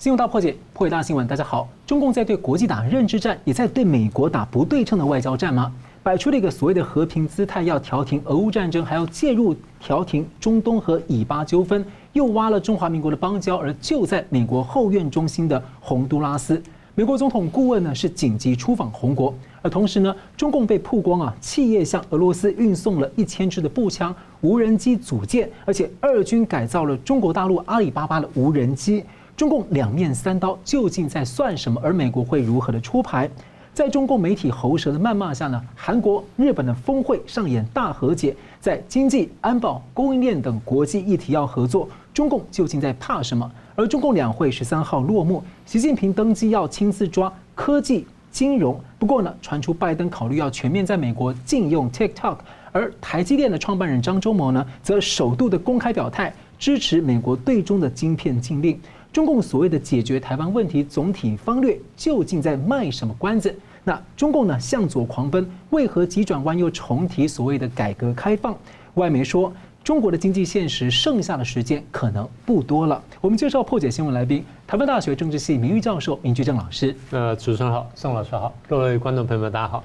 新闻大破解，破解大新闻。大家好，中共在对国际打认知战，也在对美国打不对称的外交战吗？摆出了一个所谓的和平姿态，要调停俄乌战争，还要介入调停中东和以巴纠纷，又挖了中华民国的邦交。而就在美国后院中心的洪都拉斯，美国总统顾问呢是紧急出访红国，而同时呢，中共被曝光啊，企业向俄罗斯运送了一千支的步枪、无人机组件，而且二军改造了中国大陆阿里巴巴的无人机。中共两面三刀，究竟在算什么？而美国会如何的出牌？在中共媒体喉舌的谩骂下呢？韩国、日本的峰会上演大和解，在经济、安保、供应链等国际议题要合作，中共究竟在怕什么？而中共两会十三号落幕，习近平登基要亲自抓科技、金融。不过呢，传出拜登考虑要全面在美国禁用 TikTok，而台积电的创办人张忠谋呢，则首度的公开表态支持美国对中的晶片禁令。中共所谓的解决台湾问题总体方略究竟在卖什么关子？那中共呢向左狂奔，为何急转弯又重提所谓的改革开放？外媒说中国的经济现实剩下的时间可能不多了。我们介绍破解新闻来宾，台湾大学政治系名誉教授明居正老师。呃，主持人好，宋老师好，各位观众朋友们大家好。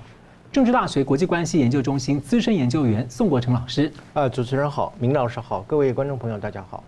政治大学国际关系研究中心资深研究员宋国成老师。呃，主持人好，明老师好，各位观众朋友大家好。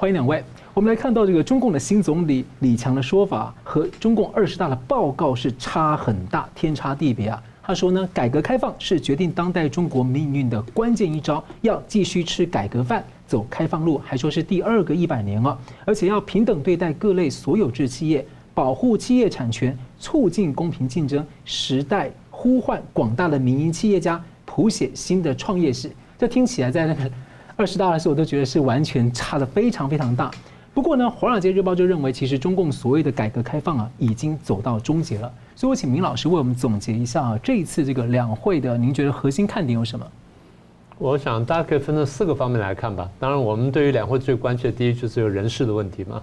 欢迎两位。我们来看到这个中共的新总理李强的说法和中共二十大的报告是差很大，天差地别啊。他说呢，改革开放是决定当代中国命运的关键一招，要继续吃改革饭，走开放路，还说是第二个一百年啊，而且要平等对待各类所有制企业，保护企业产权，促进公平竞争。时代呼唤广大的民营企业家谱写新的创业史。这听起来在那个。二十大的时候，我都觉得是完全差得非常非常大。不过呢，《华尔街日报》就认为，其实中共所谓的改革开放啊，已经走到终结了。所以我请明老师为我们总结一下啊，这一次这个两会的，您觉得核心看点有什么？我想大家可以分成四个方面来看吧。当然，我们对于两会最关切的第一就是有人事的问题嘛。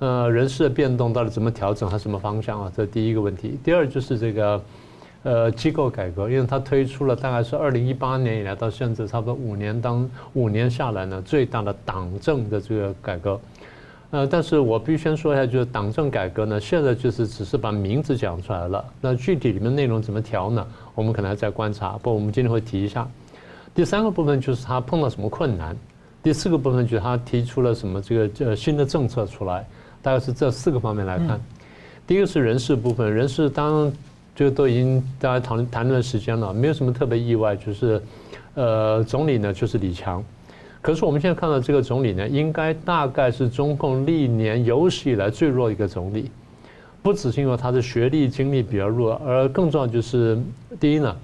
呃，人事的变动到底怎么调整，它什么方向啊？这是第一个问题。第二就是这个。呃，机构改革，因为它推出了大概是二零一八年以来到现在差不多五年当五年下来呢，最大的党政的这个改革。呃，但是我必须先说一下，就是党政改革呢，现在就是只是把名字讲出来了，那具体里面内容怎么调呢？我们可能还在观察。不过我们今天会提一下。第三个部分就是他碰到什么困难。第四个部分就是他提出了什么这个呃新的政策出来，大概是这四个方面来看。第一个是人事部分，人事当。就都已经大家谈谈论时间了，没有什么特别意外，就是，呃，总理呢就是李强，可是我们现在看到这个总理呢，应该大概是中共历年有史以来最弱一个总理，不只是因为他的学历经历比较弱，而更重要就是第一呢，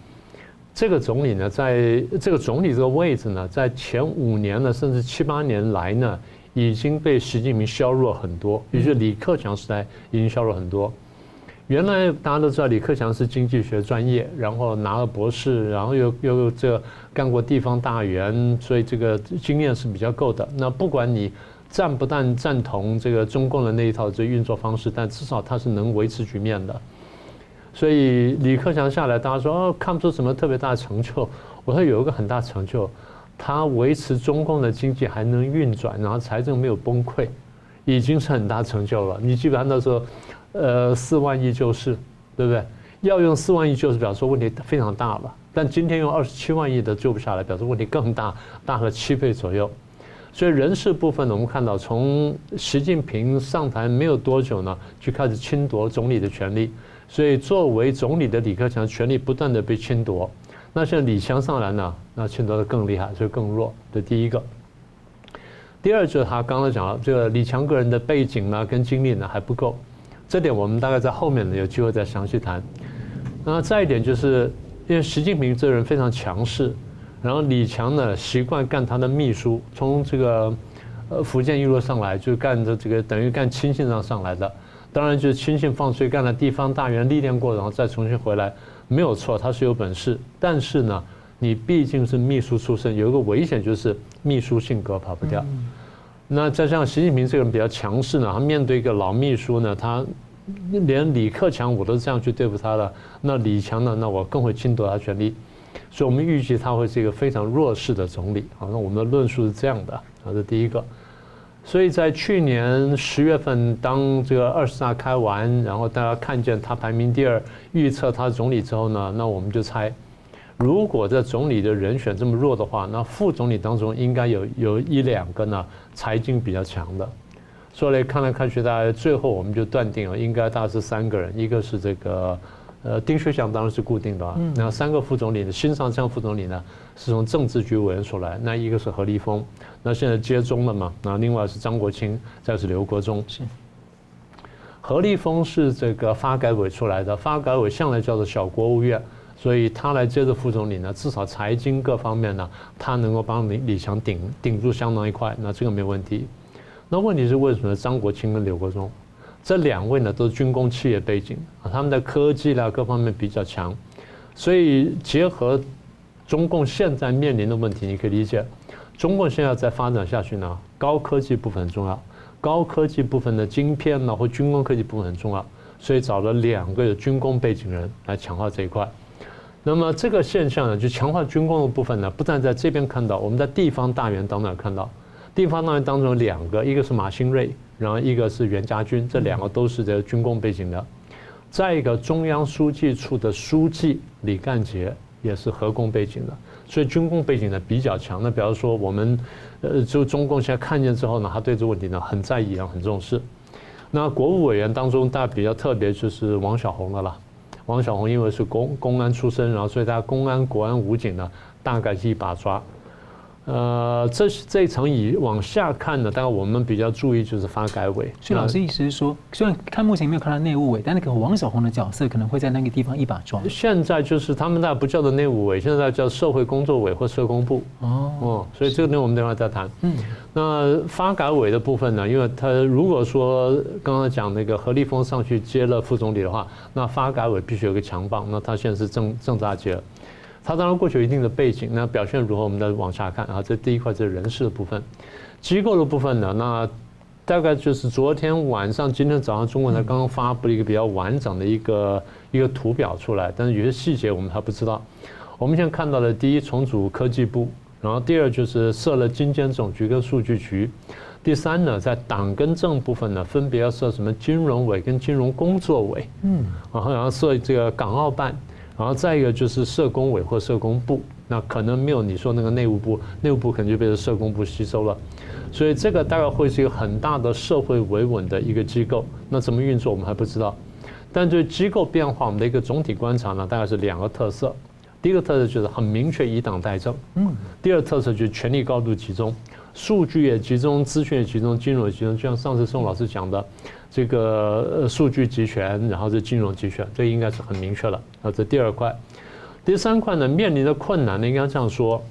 这个总理呢，在这个总理这个位置呢，在前五年呢，甚至七八年来呢，已经被习近平削弱很多，也就是李克强时代已经削弱很多。原来大家都知道李克强是经济学专业，然后拿了博士，然后又又这干过地方大员，所以这个经验是比较够的。那不管你赞不但赞同这个中共的那一套这运作方式，但至少他是能维持局面的。所以李克强下来，大家说哦，看不出什么特别大的成就。我说有一个很大成就，他维持中共的经济还能运转，然后财政没有崩溃，已经是很大成就了。你基本上那时候。呃，四万亿救市，对不对？要用四万亿救市，表示问题非常大了。但今天用二十七万亿的救不下来，表示问题更大，大了七倍左右。所以人事部分呢，我们看到从习近平上台没有多久呢，就开始侵夺总理的权力。所以作为总理的李克强权力不断的被侵夺。那现在李强上来呢，那侵夺的更厉害，所以更弱。这第一个。第二就是他刚才讲了，这个李强个人的背景呢，跟经历呢还不够。这点我们大概在后面呢有机会再详细谈。那再一点就是，因为习近平这人非常强势，然后李强呢习惯干他的秘书，从这个呃福建一路上来就干着这个等于干亲信上上来的，当然就是亲信放水干了地方大员历练过，然后再重新回来没有错，他是有本事。但是呢，你毕竟是秘书出身，有一个危险就是秘书性格跑不掉。那再像习近平这个人比较强势呢，他面对一个老秘书呢，他连李克强我都这样去对付他了，那李强呢，那我更会侵夺他权力，所以我们预计他会是一个非常弱势的总理。好，那我们的论述是这样的，好，这第一个。所以在去年十月份，当这个二十大开完，然后大家看见他排名第二，预测他总理之后呢，那我们就猜，如果这总理的人选这么弱的话，那副总理当中应该有有一两个呢财经比较强的。所以来看来看去，大家最后我们就断定了，应该大概是三个人，一个是这个。呃，丁薛祥当然是固定的啊。那三个副总理呢新上将副总理呢，是从政治局委员出来。那一个是何立峰，那现在接中了嘛？那另外是张国清，再是刘国中。是。何立峰是这个发改委出来的，发改委向来叫做小国务院，所以他来接着副总理呢，至少财经各方面呢，他能够帮李李强顶顶住相当一块，那这个没问题。那问题是为什么张国清跟刘国中？这两位呢都是军工企业背景啊，他们的科技啦各方面比较强，所以结合中共现在面临的问题，你可以理解，中共现在在发展下去呢，高科技部分很重要，高科技部分的晶片呢或军工科技部分很重要，所以找了两个有军工背景人来强化这一块。那么这个现象呢，就强化军工的部分呢，不但在这边看到，我们在地方大员当中也看到，地方大员当中有两个，一个是马兴瑞。然后一个是袁家军，这两个都是这个军工背景的。再一个，中央书记处的书记李干杰也是核工背景的，所以军工背景呢比较强。那比方说，我们呃，就中共现在看见之后呢，他对这个问题呢很在意啊，很重视。那国务委员当中，大家比较特别就是王小红的了。王小红因为是公公安出身，然后所以他公安、国安、武警呢，大概是一把抓。呃，这这一层以往下看呢，当然我们比较注意就是发改委。所以老师意思是说，虽然看目前没有看到内务委，但那个王小红的角色可能会在那个地方一把抓。现在就是他们那不叫做内务委，现在叫社会工作委或社工部。哦哦，所以这个呢，我们等会再谈。嗯，那发改委的部分呢，因为他如果说刚刚讲那个何立峰上去接了副总理的话，那发改委必须有个强棒，那他现在是正正大接了。他当然过去有一定的背景，那表现如何？我们再往下看啊。这第一块是人事的部分，机构的部分呢？那大概就是昨天晚上、今天早上，中国才刚刚发布了一个比较完整的一个一个图表出来，但是有些细节我们还不知道。我们现在看到的，第一重组科技部，然后第二就是设了金监总局跟数据局，第三呢，在党跟政部分呢，分别要设什么金融委跟金融工作委，嗯，然后然后设这个港澳办。然后再一个就是社工委或社工部，那可能没有你说那个内务部，内务部可能就被这社工部吸收了，所以这个大概会是一个很大的社会维稳的一个机构。那怎么运作我们还不知道，但对机构变化我们的一个总体观察呢，大概是两个特色。第一个特色就是很明确以党代政，嗯。第二特色就是权力高度集中，数据也集中，资讯也集中，金融也集中，就像上次宋老师讲的。这个呃数据集权，然后是金融集权，这应该是很明确了。啊，这第二块，第三块呢，面临的困难呢，应该这样说：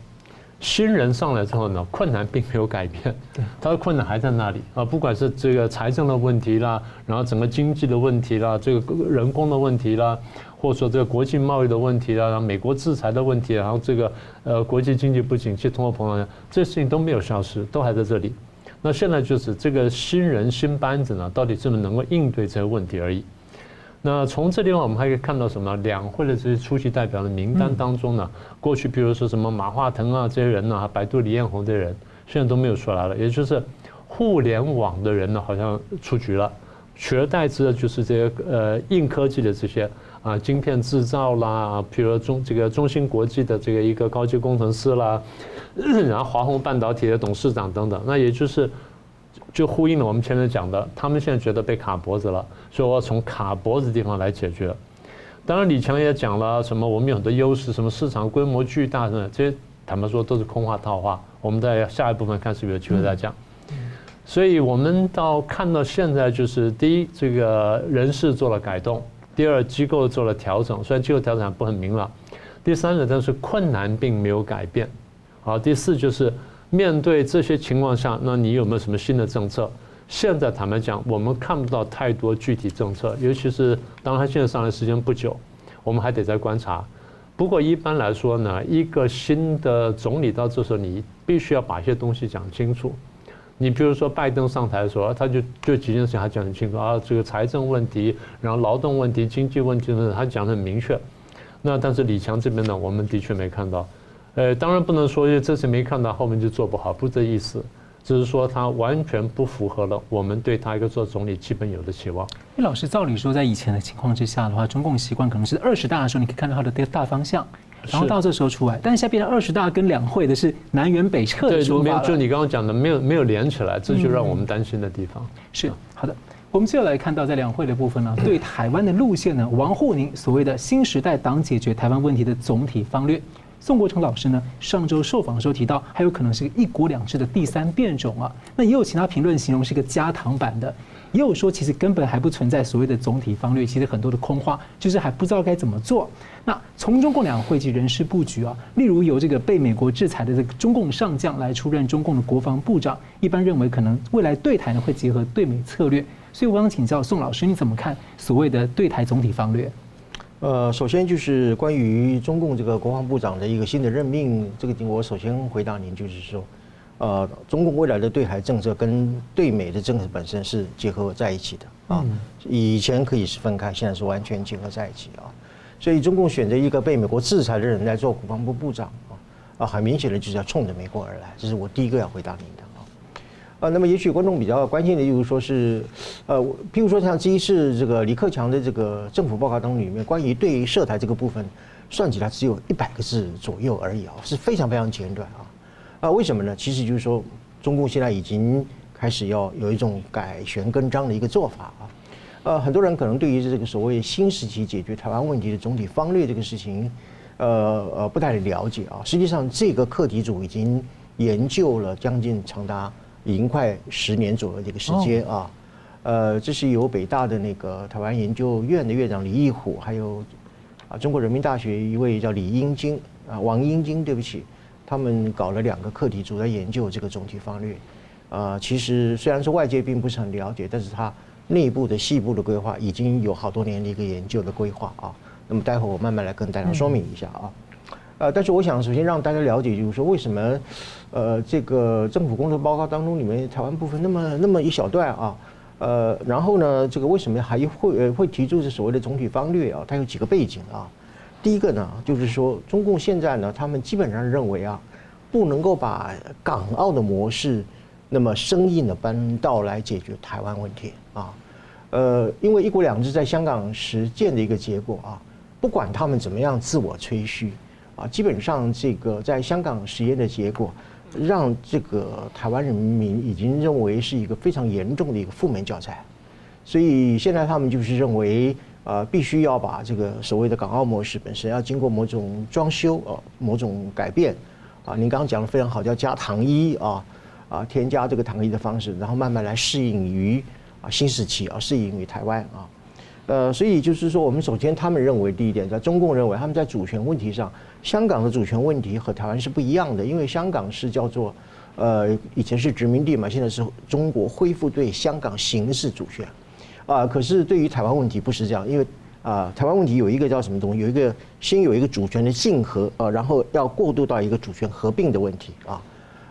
新人上来之后呢，困难并没有改变，他的困难还在那里啊。不管是这个财政的问题啦，然后整个经济的问题啦，这个人工的问题啦，或者说这个国际贸易的问题啊，然后美国制裁的问题，然后这个呃国际经济不景气、通货膨胀，这事情都没有消失，都还在这里。那现在就是这个新人新班子呢，到底怎么能够应对这些问题而已。那从这地方我们还可以看到什么？两会的这些出席代表的名单当中呢，过去比如说什么马化腾啊这些人呢，百度李彦宏这些人，现在都没有出来了。也就是互联网的人呢，好像出局了，取而代之的就是这些呃硬科技的这些。啊，晶片制造啦，譬如中这个中芯国际的这个一个高级工程师啦，然后华虹半导体的董事长等等，那也就是就呼应了我们前面讲的，他们现在觉得被卡脖子了，所以我要从卡脖子地方来解决。当然，李强也讲了什么，我们有很多优势，什么市场规模巨大的这些，坦白说都是空话套话。我们在下一部分看是不是有机会再讲。所以我们到看到现在就是第一，这个人事做了改动。第二，机构做了调整，虽然机构调整不很明朗。第三呢，但是困难并没有改变。好，第四就是面对这些情况下，那你有没有什么新的政策？现在坦白讲，我们看不到太多具体政策，尤其是当他现在上来时间不久，我们还得再观察。不过一般来说呢，一个新的总理到这时候，你必须要把一些东西讲清楚。你比如说拜登上台的时候，他就就几件事情他讲得很清楚啊，这个财政问题，然后劳动问题、经济问题呢，他讲得很明确。那但是李强这边呢，我们的确没看到。呃，当然不能说这次没看到，后面就做不好，不这意思。只是说他完全不符合了我们对他一个做总理基本有的期望。因为老师照理说，在以前的情况之下的话，中共习惯可能是二十大的时候，你可以看到他的这个大方向，然后到这时候出来。但是现在变成二十大跟两会的是南辕北辙的说法。对，没有，就你刚刚讲的，没有没有连起来，这就让我们担心的地方。嗯、是好的。我们接下来看到，在两会的部分呢，对台湾的路线呢，王沪宁所谓的新时代党解决台湾问题的总体方略。宋国成老师呢，上周受访的时候提到，还有可能是一国两制的第三变种啊。那也有其他评论形容是一个加糖版的，也有说其实根本还不存在所谓的总体方略，其实很多的空话，就是还不知道该怎么做。那从中共两会及人事布局啊，例如由这个被美国制裁的这个中共上将来出任中共的国防部长，一般认为可能未来对台呢会结合对美策略。所以我想请教宋老师，你怎么看所谓的对台总体方略？呃，首先就是关于中共这个国防部长的一个新的任命，这个我首先回答您，就是说，呃，中共未来的对台政策跟对美的政策本身是结合在一起的啊，以前可以是分开，现在是完全结合在一起啊，所以中共选择一个被美国制裁的人来做国防部部长啊，啊，很明显的就是要冲着美国而来，这是我第一个要回答您的。啊，那么也许观众比较关心的，就是说是，呃，譬如说像这一次这个李克强的这个政府报告当中里面，关于对于涉台这个部分，算起来只有一百个字左右而已啊，是非常非常简短啊。啊，为什么呢？其实就是说，中共现在已经开始要有一种改弦更张的一个做法啊。呃，很多人可能对于这个所谓新时期解决台湾问题的总体方略这个事情，呃呃，不太了解啊。实际上，这个课题组已经研究了将近长达。已经快十年左右这个时间啊，呃，这是由北大的那个台湾研究院的院长李义虎，还有啊中国人民大学一位叫李英金啊王英金，对不起，他们搞了两个课题组在研究这个总体方略。啊，其实虽然说外界并不是很了解，但是它内部的细部的规划已经有好多年的一个研究的规划啊。那么待会我慢慢来跟大家说明一下啊。呃，但是我想首先让大家了解，就是说为什么，呃，这个政府工作报告当中里面台湾部分那么那么一小段啊，呃，然后呢，这个为什么还会会提出这所谓的总体方略啊？它有几个背景啊。第一个呢，就是说中共现在呢，他们基本上认为啊，不能够把港澳的模式那么生硬的搬到来解决台湾问题啊。呃，因为一国两制在香港实践的一个结果啊，不管他们怎么样自我吹嘘。啊，基本上这个在香港实验的结果，让这个台湾人民已经认为是一个非常严重的一个负面教材，所以现在他们就是认为，啊，必须要把这个所谓的港澳模式本身要经过某种装修啊，某种改变，啊，您刚刚讲的非常好，叫加糖衣啊，啊，添加这个糖衣的方式，然后慢慢来适应于啊新时期啊，适应于台湾啊，呃，所以就是说，我们首先他们认为第一点，在中共认为他们在主权问题上。香港的主权问题和台湾是不一样的，因为香港是叫做，呃，以前是殖民地嘛，现在是中国恢复对香港形式主权，啊，可是对于台湾问题不是这样，因为啊，台湾问题有一个叫什么东西，有一个先有一个主权的竞合，啊，然后要过渡到一个主权合并的问题，啊，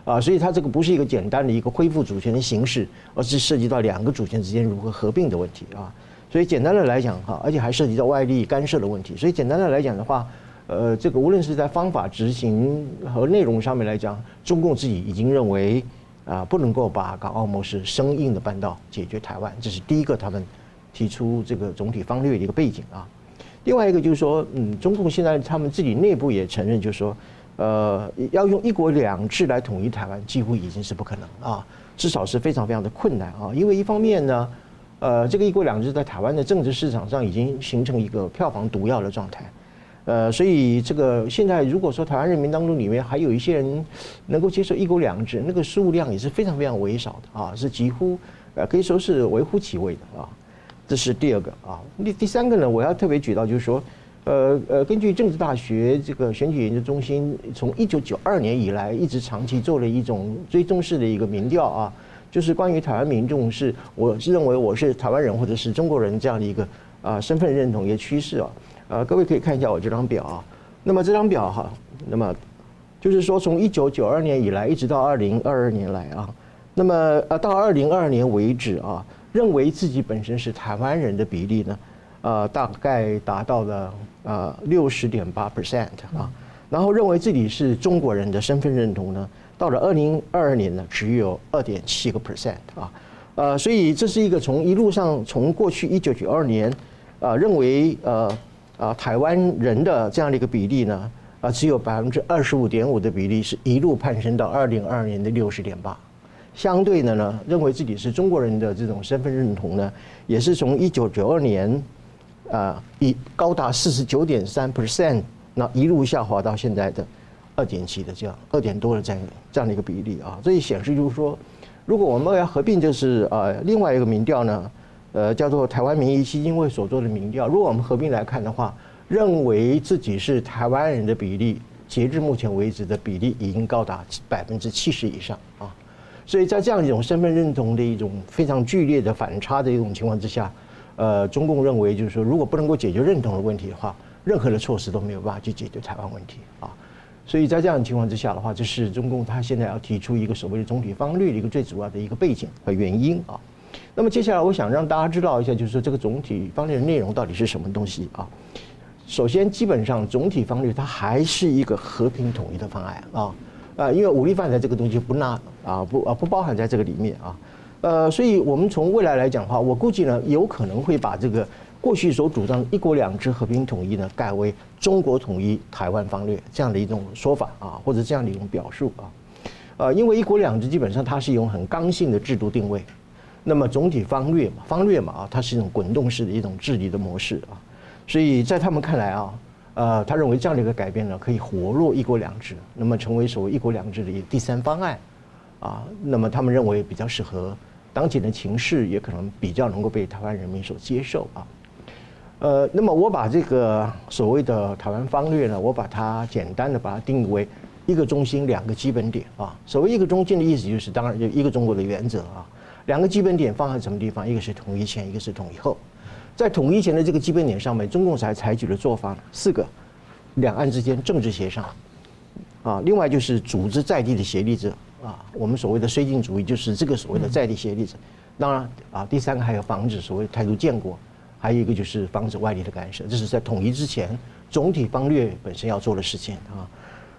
啊，所以它这个不是一个简单的一个恢复主权的形式，而是涉及到两个主权之间如何合并的问题，啊，所以简单的来讲哈，而且还涉及到外力干涉的问题，所以简单的来讲的话。呃，这个无论是在方法执行和内容上面来讲，中共自己已经认为啊，不能够把港澳模式生硬的搬到解决台湾，这是第一个他们提出这个总体方略的一个背景啊。另外一个就是说，嗯，中共现在他们自己内部也承认，就是说，呃，要用一国两制来统一台湾，几乎已经是不可能啊，至少是非常非常的困难啊。因为一方面呢，呃，这个一国两制在台湾的政治市场上已经形成一个票房毒药的状态。呃，所以这个现在如果说台湾人民当中里面还有一些人能够接受一国两制，那个数量也是非常非常微少的啊，是几乎呃可以说是微乎其微的啊。这是第二个啊。第第三个呢，我要特别举到就是说，呃呃，根据政治大学这个选举研究中心从一九九二年以来一直长期做了一种追踪式的一个民调啊，就是关于台湾民众是我是认为我是台湾人或者是中国人这样的一个啊身份认同一个趋势啊。呃，各位可以看一下我这张表啊。那么这张表哈，那么就是说从一九九二年以来一直到二零二二年来啊，那么呃到二零二二年为止啊，认为自己本身是台湾人的比例呢，呃大概达到了呃六十点八 percent 啊，然后认为自己是中国人的身份认同呢，到了二零二二年呢，只有二点七个 percent 啊，呃，所以这是一个从一路上从过去一九九二年啊认为呃啊台湾人的这样的一个比例呢啊只有百分之二十五点五的比例，是一路攀升到二零二二年的六十点八，相对的呢，认为自己是中国人的这种身份认同呢，也是从一九九二年啊以高达四十九点三 percent，那一路下滑到现在的。二点七的这样，二点多的这样这样的一个比例啊，这也显示就是说，如果我们要合并，就是呃另外一个民调呢，呃叫做台湾民意基金会所做的民调，如果我们合并来看的话，认为自己是台湾人的比例，截至目前为止的比例已经高达百分之七十以上啊，所以在这样一种身份认同的一种非常剧烈的反差的一种情况之下，呃，中共认为就是说，如果不能够解决认同的问题的话，任何的措施都没有办法去解决台湾问题啊。所以在这样的情况之下的话，这是中共他现在要提出一个所谓的总体方略的一个最主要的一个背景和原因啊。那么接下来我想让大家知道一下，就是说这个总体方略的内容到底是什么东西啊？首先，基本上总体方略它还是一个和平统一的方案啊啊，因为武力犯罪这个东西不纳啊不啊不包含在这个里面啊。呃，所以我们从未来来讲的话，我估计呢有可能会把这个。过去所主张“一国两制”和平统一呢，改为“中国统一台湾方略”这样的一种说法啊，或者这样的一种表述啊，呃，因为“一国两制”基本上它是一种很刚性的制度定位，那么总体方略嘛，方略嘛啊，它是一种滚动式的一种治理的模式啊，所以在他们看来啊，呃，他认为这样的一个改变呢，可以活络“一国两制”，那么成为所谓“一国两制”的一个第三方案啊，那么他们认为比较适合当前的情势，也可能比较能够被台湾人民所接受啊。呃，那么我把这个所谓的台湾方略呢，我把它简单的把它定义为一个中心，两个基本点啊。所谓一个中心的意思就是，当然就一个中国的原则啊。两个基本点放在什么地方？一个是统一前，一个是统一后。在统一前的这个基本点上面，中共才采取的做法四个：两岸之间政治协商啊，另外就是组织在地的协力者啊。我们所谓的绥靖主义就是这个所谓的在地协力者。当然啊，第三个还有防止所谓态度建国。还有一个就是防止外力的干涉，这是在统一之前总体方略本身要做的事情啊。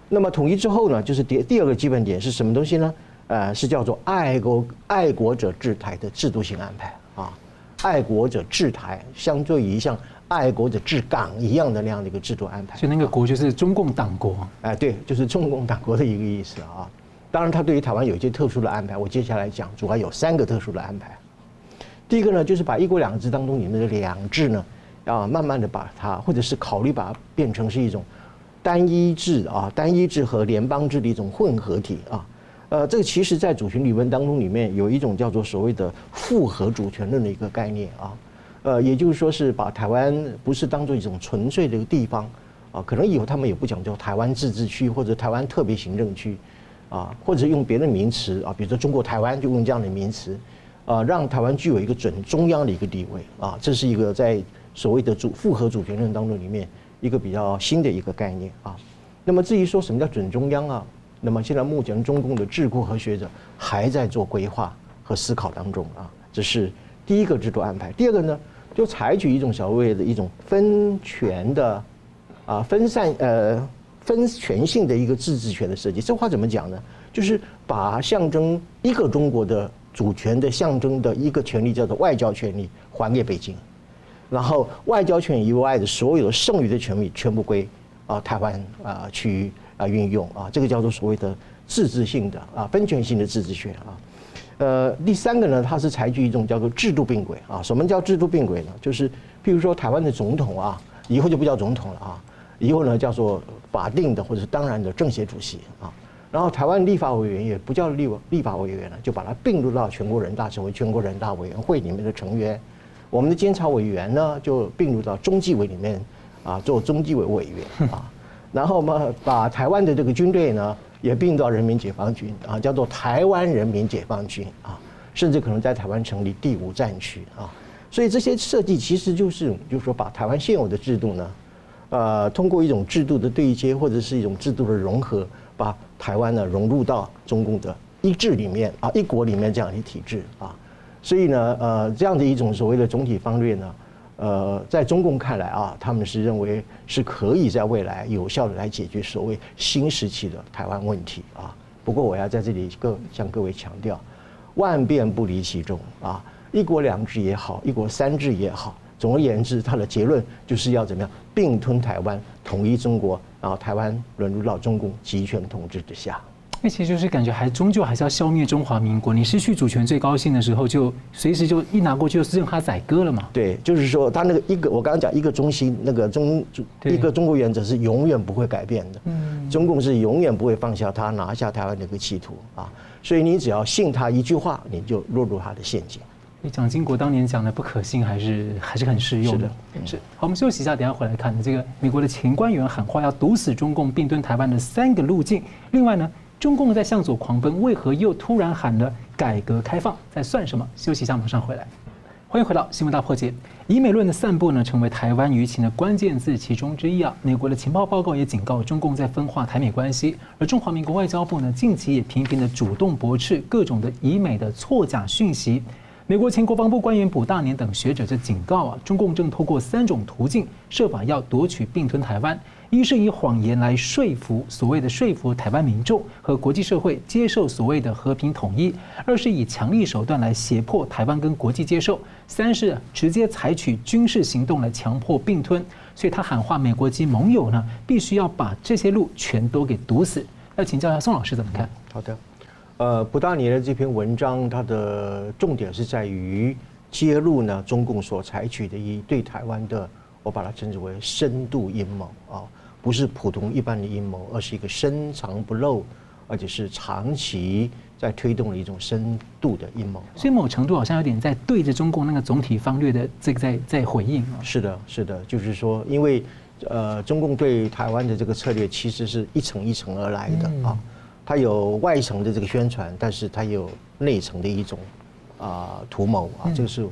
那么统一之后呢，就是第第二个基本点是什么东西呢？呃，是叫做爱国爱国者治台的制度性安排啊。爱国者治台，相对于像爱国者治港一样的那样的一个制度安排。所以那个国就是中共党国。哎，对，就是中共党国的一个意思啊。当然，它对于台湾有一些特殊的安排，我接下来讲，主要有三个特殊的安排。第一个呢，就是把一国两制当中里面的两制呢，啊，慢慢的把它，或者是考虑把它变成是一种单一制啊，单一制和联邦制的一种混合体啊。呃，这个其实在主权理论当中里面有一种叫做所谓的复合主权论的一个概念啊。呃，也就是说是把台湾不是当做一种纯粹的一个地方啊，可能以后他们也不讲究台湾自治区或者台湾特别行政区啊，或者用别的名词啊，比如说中国台湾就用这样的名词。啊，让台湾具有一个准中央的一个地位啊，这是一个在所谓的主复合主权论当中里面一个比较新的一个概念啊。那么至于说什么叫准中央啊，那么现在目前中共的智库和学者还在做规划和思考当中啊。这是第一个制度安排。第二个呢，就采取一种所谓的一种分权的啊分散呃分权性的一个自治权的设计。这话怎么讲呢？就是把象征一个中国的。主权的象征的一个权利叫做外交权利还给北京，然后外交权以外的所有剩余的权利全部归啊台湾啊区域啊运用啊，这个叫做所谓的自治性的啊分权性的自治权啊。呃，第三个呢，它是采取一种叫做制度并轨啊。什么叫制度并轨呢？就是譬如说台湾的总统啊，以后就不叫总统了啊，以后呢叫做法定的或者是当然的政协主席啊。然后台湾立法委员也不叫立立法委员了，就把它并入到全国人大，成为全国人大委员会里面的成员。我们的监察委员呢，就并入到中纪委里面啊，做中纪委委员啊。然后嘛，把台湾的这个军队呢，也并到人民解放军啊，叫做台湾人民解放军啊，甚至可能在台湾成立第五战区啊。所以这些设计其实就是，就是说把台湾现有的制度呢，呃，通过一种制度的对接或者是一种制度的融合。把台湾呢融入到中共的一制里面啊，一国里面这样的体制啊，所以呢，呃，这样的一种所谓的总体方略呢，呃，在中共看来啊，他们是认为是可以在未来有效的来解决所谓新时期的台湾问题啊。不过我要在这里各向各位强调，万变不离其宗啊，一国两制也好，一国三制也好，总而言之，它的结论就是要怎么样并吞台湾，统一中国，然后台湾沦入到中共集权统治之下。那其实就是感觉还终究还是要消灭中华民国。你失去主权最高兴的时候，就随时就一拿过去就是任他宰割了嘛。对，就是说他那个一个，我刚刚讲一个中心，那个中一个中国原则是永远不会改变的。嗯，中共是永远不会放下他拿下台湾的一个企图啊。所以你只要信他一句话，你就落入他的陷阱。蒋经国当年讲的不可信，还是还是很适用的。是，好，我们休息一下，等下回来看这个美国的前官员喊话要毒死中共并吞台湾的三个路径。另外呢？中共在向左狂奔，为何又突然喊了改革开放？在算什么？休息一下，马上回来。欢迎回到新闻大破解。以美论的散布呢，成为台湾舆情的关键字其中之一啊。美国的情报报告也警告中共在分化台美关系，而中华民国外交部呢，近期也频频的主动驳斥各种的以美的错假讯息。美国前国防部官员卜大年等学者就警告啊，中共正透过三种途径，设法要夺取并吞台湾。一是以谎言来说服所谓的说服台湾民众和国际社会接受所谓的和平统一；二是以强力手段来胁迫台湾跟国际接受；三是直接采取军事行动来强迫并吞。所以他喊话美国及盟友呢，必须要把这些路全都给堵死。要请教一下宋老师怎么看？好的，呃，不大年的这篇文章，它的重点是在于揭露呢中共所采取的一对台湾的，我把它称之为深度阴谋啊。不是普通一般的阴谋，而是一个深藏不露，而且是长期在推动的一种深度的阴谋。所以某程度好像有点在对着中共那个总体方略的这个在在回应啊。是的，是的，就是说，因为呃，中共对台湾的这个策略其实是一层一层而来的啊，它有外层的这个宣传，但是它有内层的一种啊图谋啊，这个是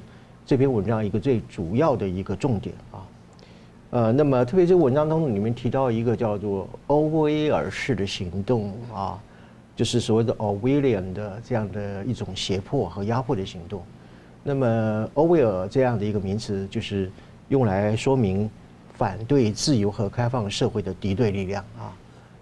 这篇文章一个最主要的一个重点啊。呃，那么特别这个文章当中里面提到一个叫做欧威尔式的行动啊，就是所谓的 Orwellian 的这样的一种胁迫和压迫的行动。那么欧威尔这样的一个名词，就是用来说明反对自由和开放社会的敌对力量啊，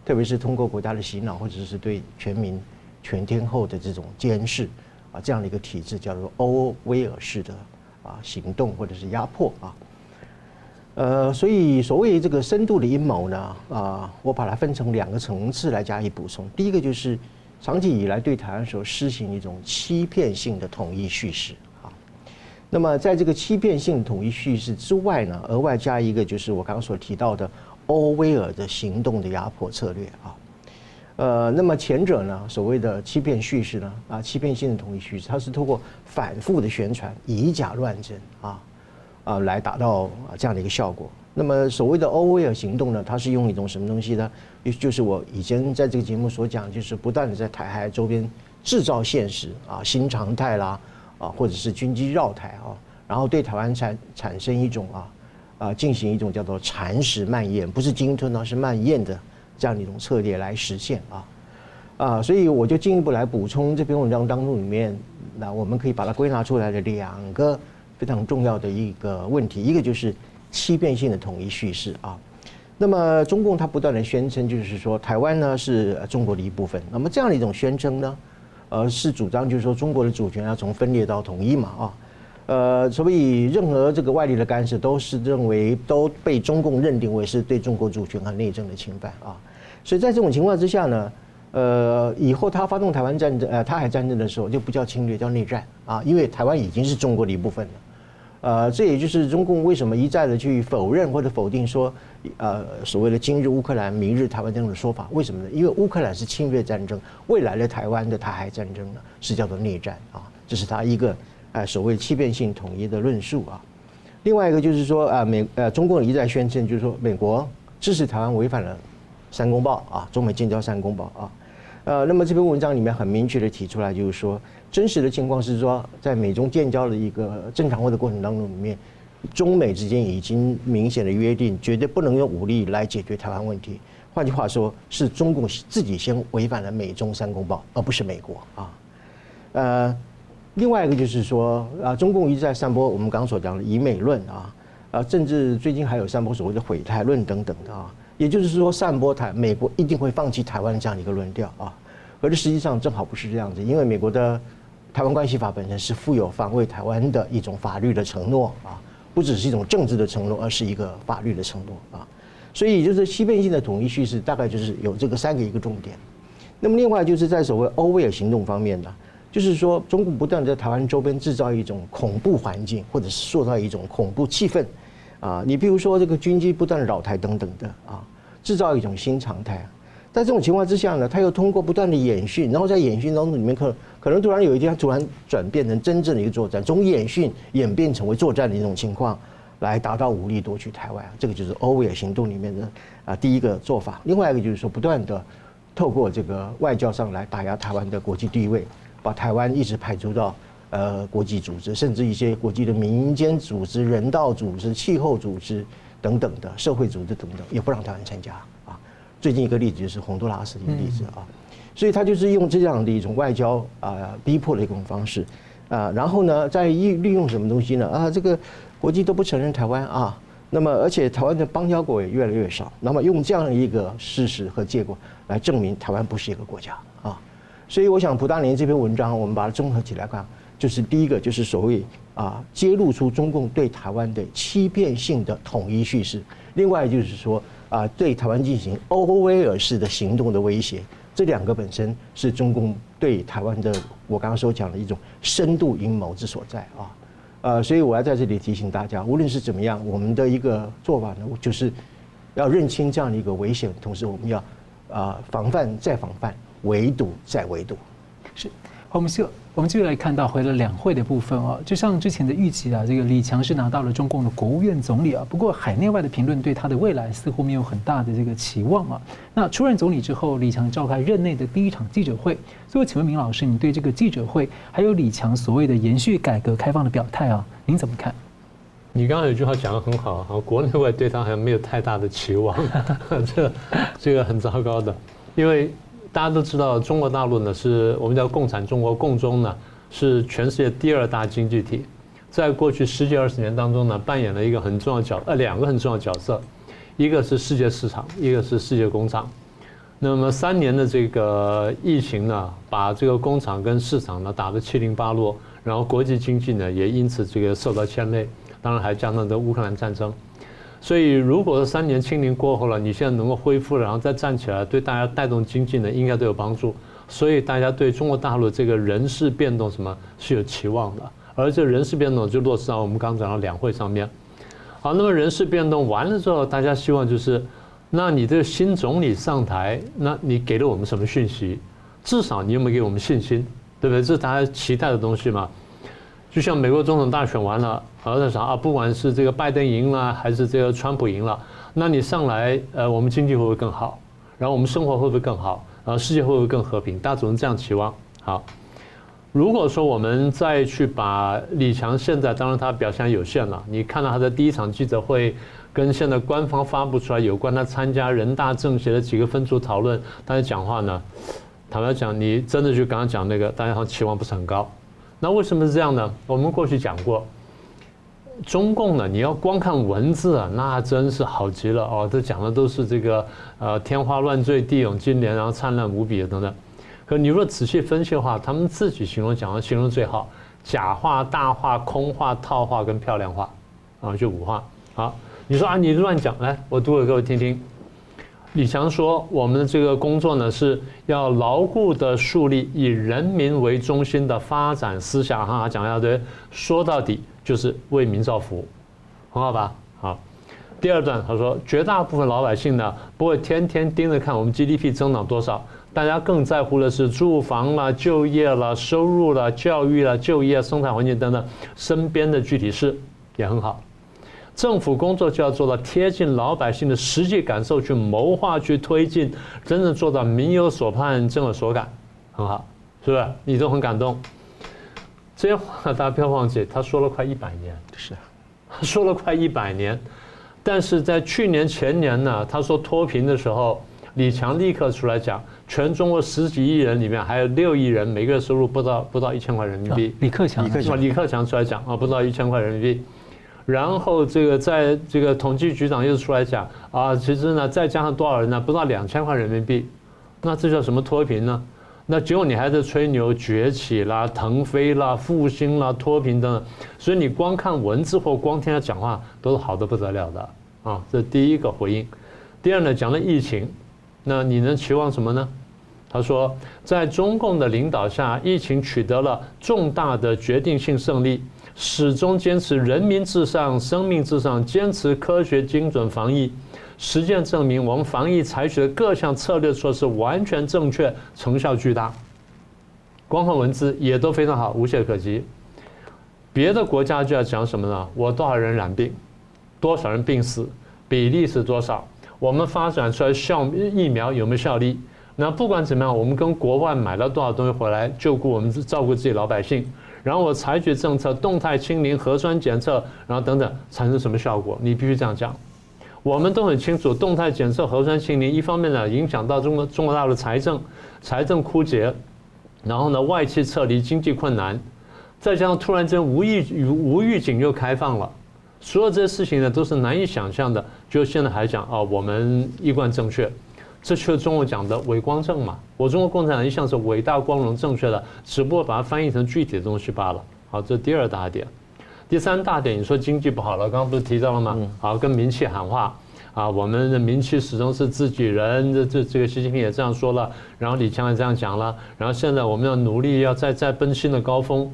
特别是通过国家的洗脑或者是对全民全天候的这种监视啊，这样的一个体制叫做欧威尔式的啊行动或者是压迫啊。呃，所以所谓这个深度的阴谋呢，啊，我把它分成两个层次来加以补充。第一个就是长期以来对台湾所施行一种欺骗性的统一叙事啊。那么在这个欺骗性统一叙事之外呢，额外加一个就是我刚刚所提到的欧威尔的行动的压迫策略啊。呃，那么前者呢，所谓的欺骗叙事呢，啊，欺骗性的统一叙事，它是通过反复的宣传，以假乱真啊。啊，来达到啊这样的一个效果。那么所谓的欧威尔行动呢，它是用一种什么东西呢？就是我以前在这个节目所讲，就是不断的在台海周边制造现实啊，新常态啦啊，或者是军机绕台啊，然后对台湾产产生一种啊啊进行一种叫做蚕食蔓延，不是鲸吞啊，是蔓延的这样的一种策略来实现啊啊，所以我就进一步来补充这篇文章当中里面，那我们可以把它归纳出来的两个。非常重要的一个问题，一个就是欺骗性的统一叙事啊。那么中共它不断的宣称，就是说台湾呢是中国的一部分。那么这样的一种宣称呢，呃，是主张就是说中国的主权要从分裂到统一嘛啊。呃，所以任何这个外力的干涉都是认为都被中共认定为是对中国主权和内政的侵犯啊。所以在这种情况之下呢。呃，以后他发动台湾战争，呃，台海战争的时候就不叫侵略，叫内战啊，因为台湾已经是中国的一部分了。呃，这也就是中共为什么一再的去否认或者否定说，呃，所谓的今日乌克兰，明日台湾这样的说法，为什么呢？因为乌克兰是侵略战争，未来的台湾的台海战争呢是叫做内战啊，这是他一个呃所谓欺骗性统一的论述啊。另外一个就是说啊，美呃中共一再宣称，就是说美国支持台湾违反了三公报啊，中美建交三公报啊。呃，那么这篇文章里面很明确的提出来，就是说，真实的情况是说，在美中建交的一个正常化的过程当中里面，中美之间已经明显的约定，绝对不能用武力来解决台湾问题。换句话说，是中共自己先违反了美中三公报，而不是美国啊。呃，另外一个就是说，啊，中共一直在散播我们刚刚所讲的以美论啊，啊，甚至最近还有散播所谓的毁台论等等的啊。也就是说，散播台美国一定会放弃台湾这样的一个论调啊。可是实际上正好不是这样子，因为美国的台湾关系法本身是负有防卫台湾的一种法律的承诺啊，不只是一种政治的承诺，而是一个法律的承诺啊。所以就是欺骗性的统一叙事，大概就是有这个三个一个重点。那么另外就是在所谓欧威尔行动方面呢，就是说中共不断在台湾周边制造一种恐怖环境，或者是塑造一种恐怖气氛，啊，你比如说这个军机不断扰台等等的啊，制造一种新常态。在这种情况之下呢，他又通过不断的演训，然后在演训当中里面可可能突然有一天突然转变成真正的一个作战，从演训演变成为作战的一种情况，来达到武力夺取台湾。这个就是欧威尔行动里面的啊第一个做法。另外一个就是说，不断的透过这个外交上来打压台湾的国际地位，把台湾一直排除到呃国际组织，甚至一些国际的民间组织、人道组织、气候组织等等的社会组织等等，也不让台湾参加啊。最近一个例子就是洪都拉斯的一个例子啊，所以他就是用这样的一种外交啊逼迫的一种方式啊，然后呢再利利用什么东西呢啊？这个国际都不承认台湾啊，那么而且台湾的邦交国也越来越少，那么用这样一个事实和结果来证明台湾不是一个国家，所以我想蒲大年这篇文章我们把它综合起来看，就是第一个就是所谓啊揭露出中共对台湾的欺骗性的统一叙事，另外就是说。啊，对台湾进行欧威尔式的行动的威胁，这两个本身是中共对台湾的，我刚刚所讲的一种深度阴谋之所在啊。呃，所以我要在这里提醒大家，无论是怎么样，我们的一个做法呢，就是要认清这样的一个危险，同时我们要啊防范再防范，围堵再围堵。是，好，我们就。我们继续来看到回了两会的部分啊，就像之前的预期啊，这个李强是拿到了中共的国务院总理啊，不过海内外的评论对他的未来似乎没有很大的这个期望啊。那出任总理之后，李强召开任内的第一场记者会，所以请问明老师，你对这个记者会还有李强所谓的延续改革开放的表态啊，您怎么看？你刚刚有句话讲得很好啊，国内外对他好像没有太大的期望，这这个很糟糕的，因为。大家都知道，中国大陆呢是我们叫共产中国，共中呢是全世界第二大经济体，在过去十几二十年当中呢，扮演了一个很重要角呃两个很重要角色，一个是世界市场，一个是世界工厂。那么三年的这个疫情呢，把这个工厂跟市场呢打得七零八落，然后国际经济呢也因此这个受到牵累，当然还加上这乌克兰战争。所以，如果三年清零过后了，你现在能够恢复，然后再站起来，对大家带动经济呢，应该都有帮助。所以，大家对中国大陆这个人事变动什么是有期望的。而这人事变动就落实到我们刚讲到两会上面。好，那么人事变动完了之后，大家希望就是，那你这个新总理上台，那你给了我们什么讯息？至少你有没有给我们信心？对不对？这是大家期待的东西嘛。就像美国总统大选完了，好像啥啊？不管是这个拜登赢了，还是这个川普赢了，那你上来，呃，我们经济会不会更好？然后我们生活会不会更好？然后世界会不会更和平？大家总是这样期望。好，如果说我们再去把李强现在，当然他表现有限了。你看到他的第一场记者会，跟现在官方发布出来有关他参加人大政协的几个分组讨论，大家讲话呢，坦白讲，你真的就刚刚讲那个，大家好像期望不是很高。那为什么是这样呢？我们过去讲过，中共呢，你要光看文字啊，那真是好极了哦。这讲的都是这个呃天花乱坠、地涌金莲，然后灿烂无比的等等。可你若仔细分析的话，他们自己形容讲的形容最好：假话、大话、空话、套话跟漂亮话，啊，就五话。好，你说啊，你乱讲，来，我读给各位听听。李强说：“我们的这个工作呢，是要牢固地树立以人民为中心的发展思想。哈，讲一下对，说到底就是为民造福，很好吧？好。第二段他说，绝大部分老百姓呢，不会天天盯着看我们 GDP 增长多少，大家更在乎的是住房啦、就业啦、收入啦、教育啦、就业、生态环境等等身边的具体事，也很好。”政府工作就要做到贴近老百姓的实际感受，去谋划、去推进，真正做到民有所盼、政有所感，很好，是不是？你都很感动。这些话大家不要忘记，他说了快一百年，是，他说了快一百年，但是在去年前年呢，他说脱贫的时候，李强立刻出来讲，全中国十几亿人里面还有六亿人，每个月收入不到不到一千块人民币。李克强，李克强出来讲啊，不到一千块人民币。然后这个在这个统计局长又出来讲啊，其实呢再加上多少人呢？不到两千块人民币，那这叫什么脱贫呢？那结果你还在吹牛崛起啦、腾飞啦、复兴啦、脱贫等等，所以你光看文字或光听他讲话都是好的不得了的啊。这是第一个回应。第二呢，讲了疫情，那你能期望什么呢？他说，在中共的领导下，疫情取得了重大的决定性胜利，始终坚持人民至上、生命至上，坚持科学精准防疫。实践证明，我们防疫采取的各项策略措施完全正确，成效巨大。光看文字也都非常好，无懈可击。别的国家就要讲什么呢？我多少人染病，多少人病死，比例是多少？我们发展出来效疫苗有没有效力？那不管怎么样，我们跟国外买了多少东西回来，救顾我们照顾自己老百姓。然后我采取政策，动态清零、核酸检测，然后等等，产生什么效果？你必须这样讲。我们都很清楚，动态检测、核酸清零，一方面呢影响到中国中国大陆财政，财政枯竭，然后呢外企撤离，经济困难，再加上突然间无预无预警又开放了，所有这些事情呢都是难以想象的。就现在还讲啊，我们一贯正确，这就是中国讲的伟光正嘛。我中国共产党一向是伟大、光荣、正确的，只不过把它翻译成具体的东西罢了。好，这第二大点。第三大点，你说经济不好了，刚刚不是提到了吗？好，跟民企喊话啊，我们的民企始终是自己人，这这这个习近平也这样说了，然后李强也这样讲了，然后现在我们要努力，要再再奔新的高峰。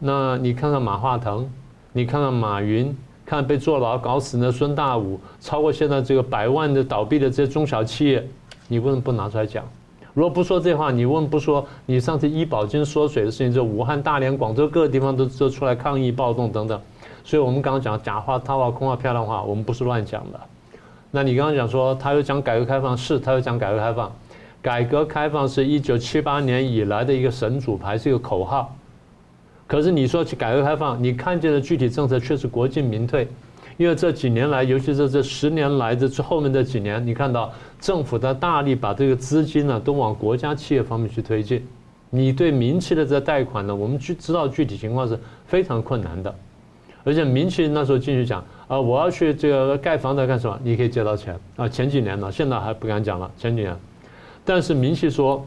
那你看看马化腾，你看看马云，看被坐牢搞死的孙大武，超过现在这个百万的倒闭的这些中小企业，你为什么不拿出来讲？如果不说这话，你问不说，你上次医保金缩水的事情，就武汉、大连、广州各个地方都都出来抗议暴动等等，所以我们刚刚讲假话、套话、空话、漂亮话，我们不是乱讲的。那你刚刚讲说他又讲改革开放，是他又讲改革开放，改革开放是一九七八年以来的一个神主牌，是一个口号。可是你说去改革开放，你看见的具体政策却是国进民退。因为这几年来，尤其是这十年来的这后面这几年，你看到政府在大力把这个资金呢都往国家企业方面去推进。你对民企的这贷款呢，我们去知道具体情况是非常困难的。而且民企那时候进去讲啊，我要去这个盖房子干什么？你可以借到钱啊。前几年呢，现在还不敢讲了。前几年，但是民企说，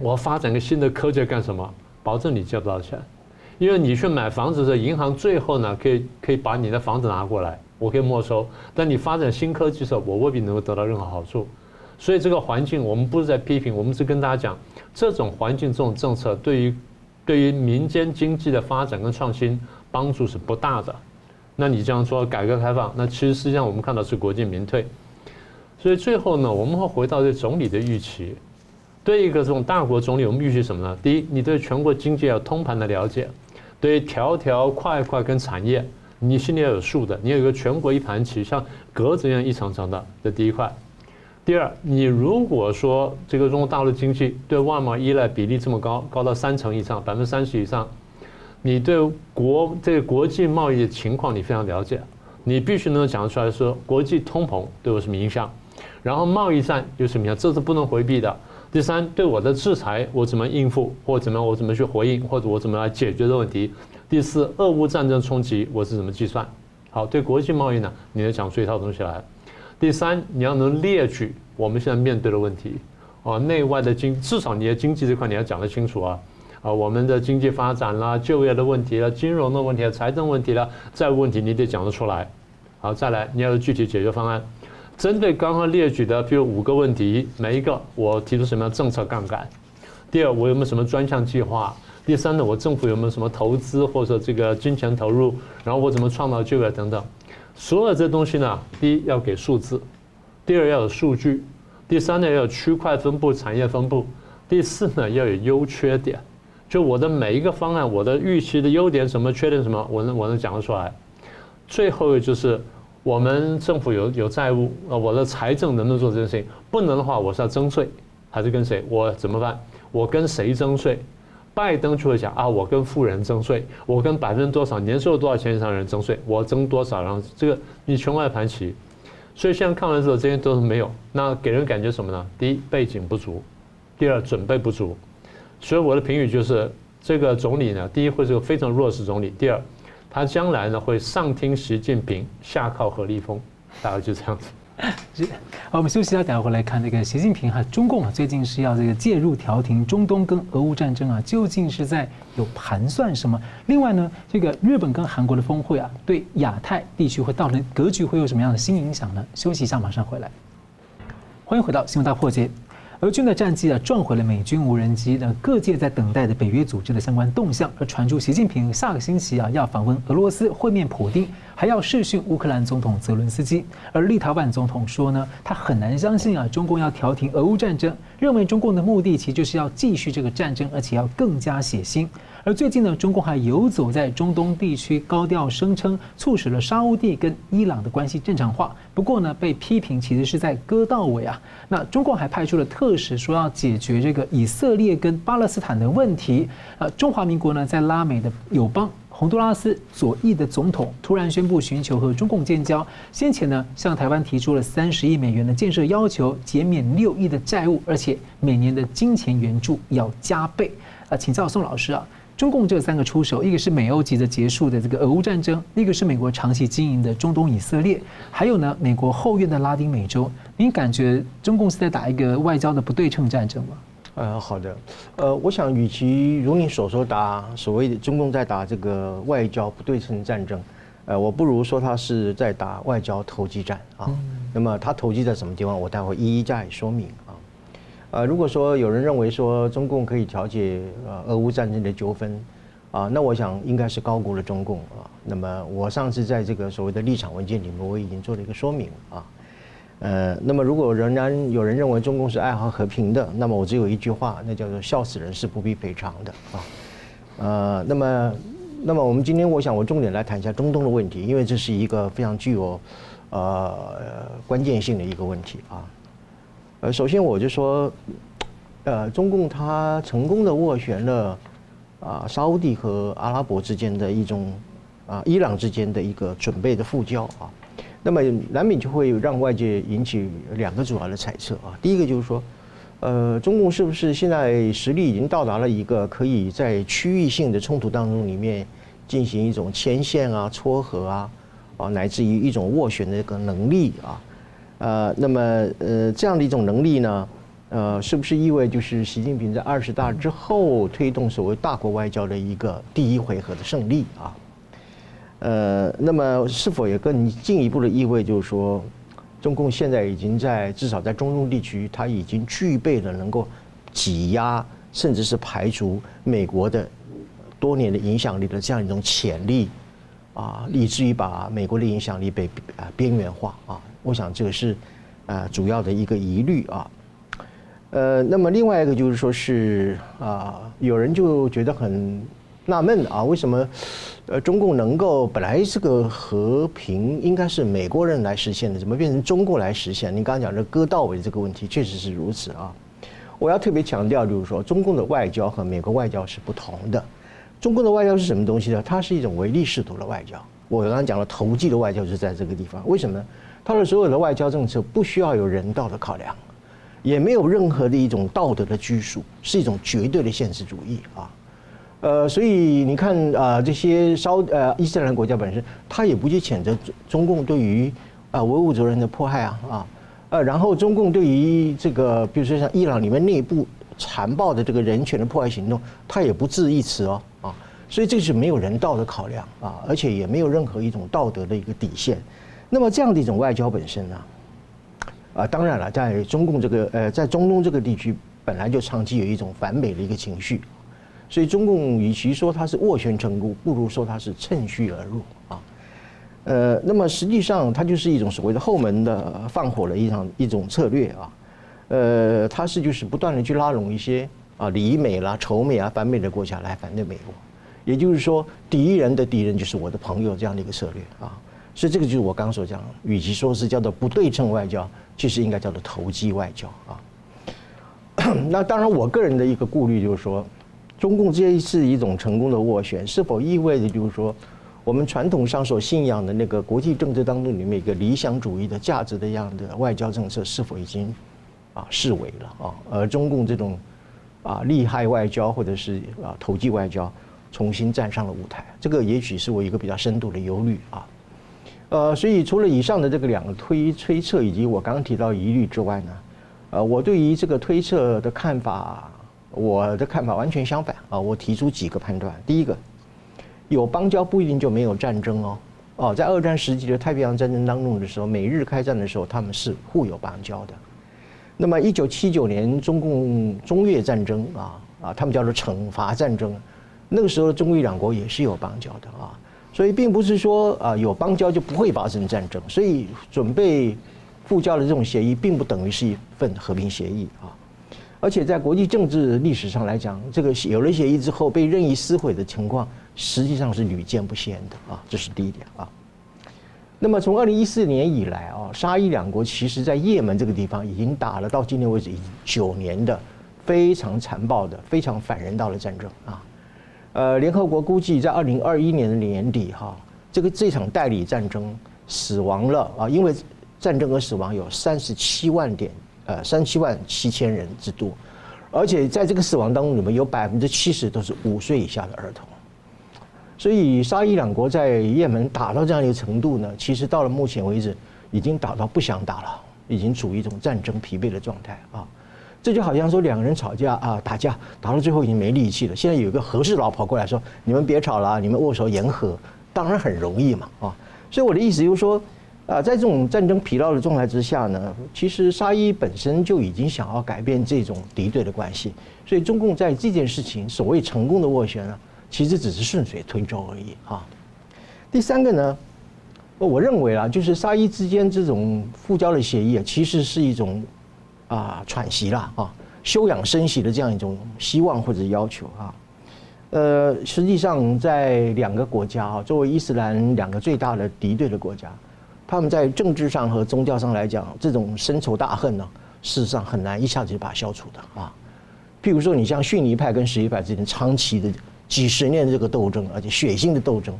我发展个新的科技干什么？保证你借不到钱。因为你去买房子的时候，银行最后呢可以可以把你的房子拿过来，我可以没收。但你发展新科技的时候，我未必能够得到任何好处。所以这个环境，我们不是在批评，我们是跟大家讲，这种环境、这种政策对于对于民间经济的发展跟创新帮助是不大的。那你这样说改革开放，那其实实际上我们看到是国进民退。所以最后呢，我们会回到对总理的预期。对一个这种大国总理，我们预期什么呢？第一，你对全国经济要通盘的了解。对于条条块块跟产业，你心里要有数的。你有一个全国一盘棋，像格子一样一层层的。这第一块。第二，你如果说这个中国大陆经济对外贸依赖比例这么高，高到三成以上，百分之三十以上，你对国这个国际贸易的情况你非常了解，你必须能讲得出来说，国际通膨对我什么影响，然后贸易战有什么影响，这是不能回避的。第三，对我的制裁，我怎么应付，或怎么样我怎么去回应，或者我怎么来解决这个问题。第四，俄乌战争冲击，我是怎么计算？好，对国际贸易呢，你要讲出一套东西来。第三，你要能列举我们现在面对的问题，啊，内外的经，至少你的经济这块你要讲得清楚啊，啊，我们的经济发展啦，就业的问题啦，金融的问题啦，财政问题啦，债务问题你得讲得出来。好，再来，你要有具体解决方案。针对刚刚列举的，比如五个问题，每一个我提出什么样政策杠杆？第二，我有没有什么专项计划？第三呢，我政府有没有什么投资或者这个金钱投入？然后我怎么创造就业等等？所有这东西呢，第一要给数字，第二要有数据，第三呢要有区块分布、产业分布，第四呢要有优缺点。就我的每一个方案，我的预期的优点什么、缺点什么，我能我能讲得出来。最后就是。我们政府有有债务，呃，我的财政能不能做这件事情？不能的话，我是要征税，还是跟谁？我怎么办？我跟谁征税？拜登就会讲啊，我跟富人征税，我跟百分之多少年收入多少钱以上的人征税，我征多少？然后这个你全外盘棋。所以现在看完之后，这些都是没有，那给人感觉什么呢？第一，背景不足；第二，准备不足。所以我的评语就是，这个总理呢，第一会是个非常弱势总理；第二。他将来呢会上听习近平，下靠何立峰，大概就这样子。好，我们休息一下，等下回来看那个习近平哈，中共啊最近是要这个介入调停中东跟俄乌战争啊，究竟是在有盘算什么？另外呢，这个日本跟韩国的峰会啊，对亚太地区会造成格局会有什么样的新影响呢？休息一下，马上回来。欢迎回到新闻大破解。俄军的战机啊撞毁了美军无人机，那各界在等待的北约组织的相关动向，而传出习近平下个星期啊要访问俄罗斯会面普丁，还要试训乌克兰总统泽伦斯基。而立陶宛总统说呢，他很难相信啊中共要调停俄乌战争，认为中共的目的其实就是要继续这个战争，而且要更加血腥。而最近呢，中共还游走在中东地区，高调声称促使了沙乌地跟伊朗的关系正常化。不过呢，被批评其实是在割稻尾啊。那中共还派出了特使，说要解决这个以色列跟巴勒斯坦的问题。呃，中华民国呢，在拉美的友邦洪都拉斯左翼的总统突然宣布寻求和中共建交，先前呢向台湾提出了三十亿美元的建设要求，减免六亿的债务，而且每年的金钱援助要加倍。啊，请教宋老师啊。中共这三个出手，一个是美欧急着结束的这个俄乌战争，一个是美国长期经营的中东以色列，还有呢美国后院的拉丁美洲。您感觉中共是在打一个外交的不对称战争吗？呃，好的，呃，我想与其如你所说打所谓的中共在打这个外交不对称战争，呃，我不如说他是在打外交投机战啊。嗯、那么他投机在什么地方？我待会一一加以说明啊。呃，如果说有人认为说中共可以调解呃俄乌战争的纠纷，啊，那我想应该是高估了中共啊。那么我上次在这个所谓的立场文件里面，我已经做了一个说明啊。呃，那么如果仍然有人认为中共是爱好和平的，那么我只有一句话，那叫做笑死人是不必赔偿的啊。呃，那么那么我们今天我想我重点来谈一下中东的问题，因为这是一个非常具有呃关键性的一个问题啊。呃，首先我就说，呃，中共他成功的斡旋了啊，沙乌地和阿拉伯之间的一种啊，伊朗之间的一个准备的复交啊，那么难免就会让外界引起两个主要的猜测啊。第一个就是说，呃，中共是不是现在实力已经到达了一个可以在区域性的冲突当中里面进行一种牵线啊、撮合啊，啊，乃至于一种斡旋的一个能力啊？呃，那么呃，这样的一种能力呢，呃，是不是意味就是习近平在二十大之后推动所谓大国外交的一个第一回合的胜利啊？呃，那么是否也更进一步的意味就是说，中共现在已经在至少在中东地区，它已经具备了能够挤压甚至是排除美国的多年的影响力的这样一种潜力啊，以至于把美国的影响力被啊边缘化啊？我想这个是，啊，主要的一个疑虑啊，呃，那么另外一个就是说是啊，有人就觉得很纳闷啊，为什么呃中共能够本来这个和平应该是美国人来实现的，怎么变成中共来实现？你刚刚讲的割稻尾这个问题确实是如此啊。我要特别强调就是说，中共的外交和美国外交是不同的。中共的外交是什么东西呢？它是一种唯利是图的外交。我刚刚讲了投机的外交就是在这个地方，为什么呢？他的所有的外交政策不需要有人道的考量，也没有任何的一种道德的拘束，是一种绝对的现实主义啊。呃，所以你看啊，这些稍呃伊斯兰国家本身，他也不去谴责中中共对于啊维吾尔人的迫害啊啊呃，然后中共对于这个比如说像伊朗里面内部残暴的这个人权的迫害行动，他也不置一词哦啊。所以这是没有人道的考量啊，而且也没有任何一种道德的一个底线。那么这样的一种外交本身呢，啊，当然了，在中共这个呃，在中东这个地区本来就长期有一种反美的一个情绪，所以中共与其说它是斡旋成功，不如说它是趁虚而入啊。呃，那么实际上它就是一种所谓的后门的放火的一场一种策略啊。呃，它是就是不断的去拉拢一些啊离美啦、仇美啊、反美的国家来反对美国，也就是说敌人的敌人就是我的朋友这样的一个策略啊。所以这个就是我刚刚所讲，与其说是叫做不对称外交，其实应该叫做投机外交啊。那当然，我个人的一个顾虑就是说，中共这一次一种成功的斡旋，是否意味着就是说，我们传统上所信仰的那个国际政治当中里面一个理想主义的价值的样的外交政策，是否已经啊式微了啊？而中共这种啊利害外交或者是啊投机外交，重新站上了舞台，这个也许是我一个比较深度的忧虑啊。呃，所以除了以上的这个两个推推测以及我刚刚提到疑虑之外呢，呃，我对于这个推测的看法，我的看法完全相反啊。我提出几个判断：第一个，有邦交不一定就没有战争哦。哦，在二战时期的太平洋战争当中的时候，美日开战的时候，他们是互有邦交的。那么一九七九年中共中越战争啊啊，他们叫做惩罚战争，那个时候中越两国也是有邦交的啊。所以并不是说啊有邦交就不会发生战争，所以准备复交的这种协议并不等于是一份和平协议啊。而且在国际政治历史上来讲，这个有了协议之后被任意撕毁的情况，实际上是屡见不鲜的啊。这是第一点啊。那么从二零一四年以来啊，沙伊两国其实在也门这个地方已经打了到今天为止已经九年的非常残暴的、非常反人道的战争啊。呃，联合国估计在二零二一年的年底，哈，这个这场代理战争死亡了啊，因为战争而死亡有三十七万点，呃，三七万七千人之多，而且在这个死亡当中，里面有百分之七十都是五岁以下的儿童，所以沙伊两国在也门打到这样一个程度呢，其实到了目前为止，已经打到不想打了，已经处于一种战争疲惫的状态啊。这就好像说两个人吵架啊，打架打到最后已经没力气了。现在有一个和事佬跑过来说：“你们别吵了，你们握手言和。”当然很容易嘛啊。所以我的意思就是说啊，在这种战争疲劳的状态之下呢，其实沙伊本身就已经想要改变这种敌对的关系。所以中共在这件事情所谓成功的斡旋呢，其实只是顺水推舟而已啊。第三个呢，我认为啊，就是沙伊之间这种复交的协议啊，其实是一种。啊，喘息啦，啊，休养生息的这样一种希望或者要求啊，呃，实际上在两个国家啊，作为伊斯兰两个最大的敌对的国家，他们在政治上和宗教上来讲，这种深仇大恨呢，事实上很难一下子就把它消除的啊。譬如说，你像逊尼派跟什叶派之间长期的几十年的这个斗争，而且血腥的斗争，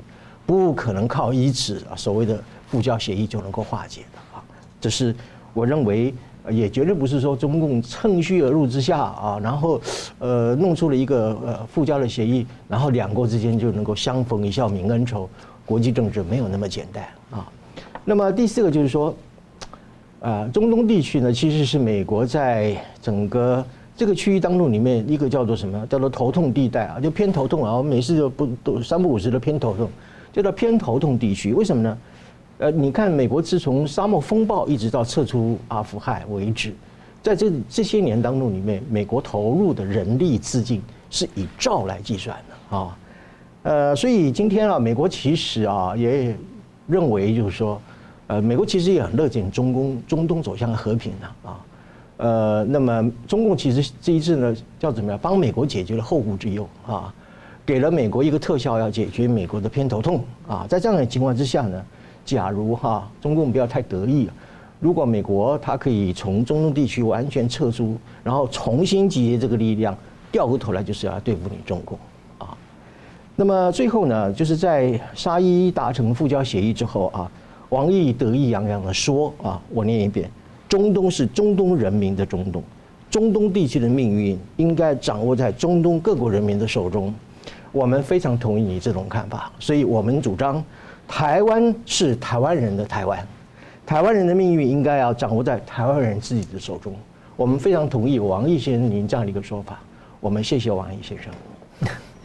不可能靠一纸啊所谓的复交协议就能够化解的啊。这是我认为。也绝对不是说中共趁虚而入之下啊，然后，呃，弄出了一个呃复交的协议，然后两国之间就能够相逢一笑泯恩仇。国际政治没有那么简单。那么第四个就是说，啊，中东地区呢，其实是美国在整个这个区域当中里面一个叫做什么？叫做头痛地带啊，就偏头痛啊。我每次就不都三不五时的偏头痛，叫做偏头痛地区。为什么呢？呃，你看，美国自从沙漠风暴一直到撤出阿富汗为止，在这这些年当中里面，美国投入的人力资金是以兆来计算的啊。呃，所以今天啊，美国其实啊也认为就是说，呃，美国其实也很乐见中东中东走向和平的啊。呃，那么中共其实这一次呢，叫怎么样？帮美国解决了后顾之忧啊，给了美国一个特效，要解决美国的偏头痛啊。在这样的情况之下呢，假如哈，中共不要太得意，如果美国它可以从中东地区完全撤出，然后重新集结这个力量，掉过头来就是要对付你中共啊。那么最后呢，就是在沙伊达成复交协议之后啊，王毅得意洋洋地说啊，我念一遍：中东是中东人民的中东，中东地区的命运应该掌握在中东各国人民的手中。我们非常同意你这种看法，所以我们主张。台湾是台湾人的台湾，台湾人的命运应该要掌握在台湾人自己的手中。我们非常同意王毅先生您这样的一个说法，我们谢谢王毅先生。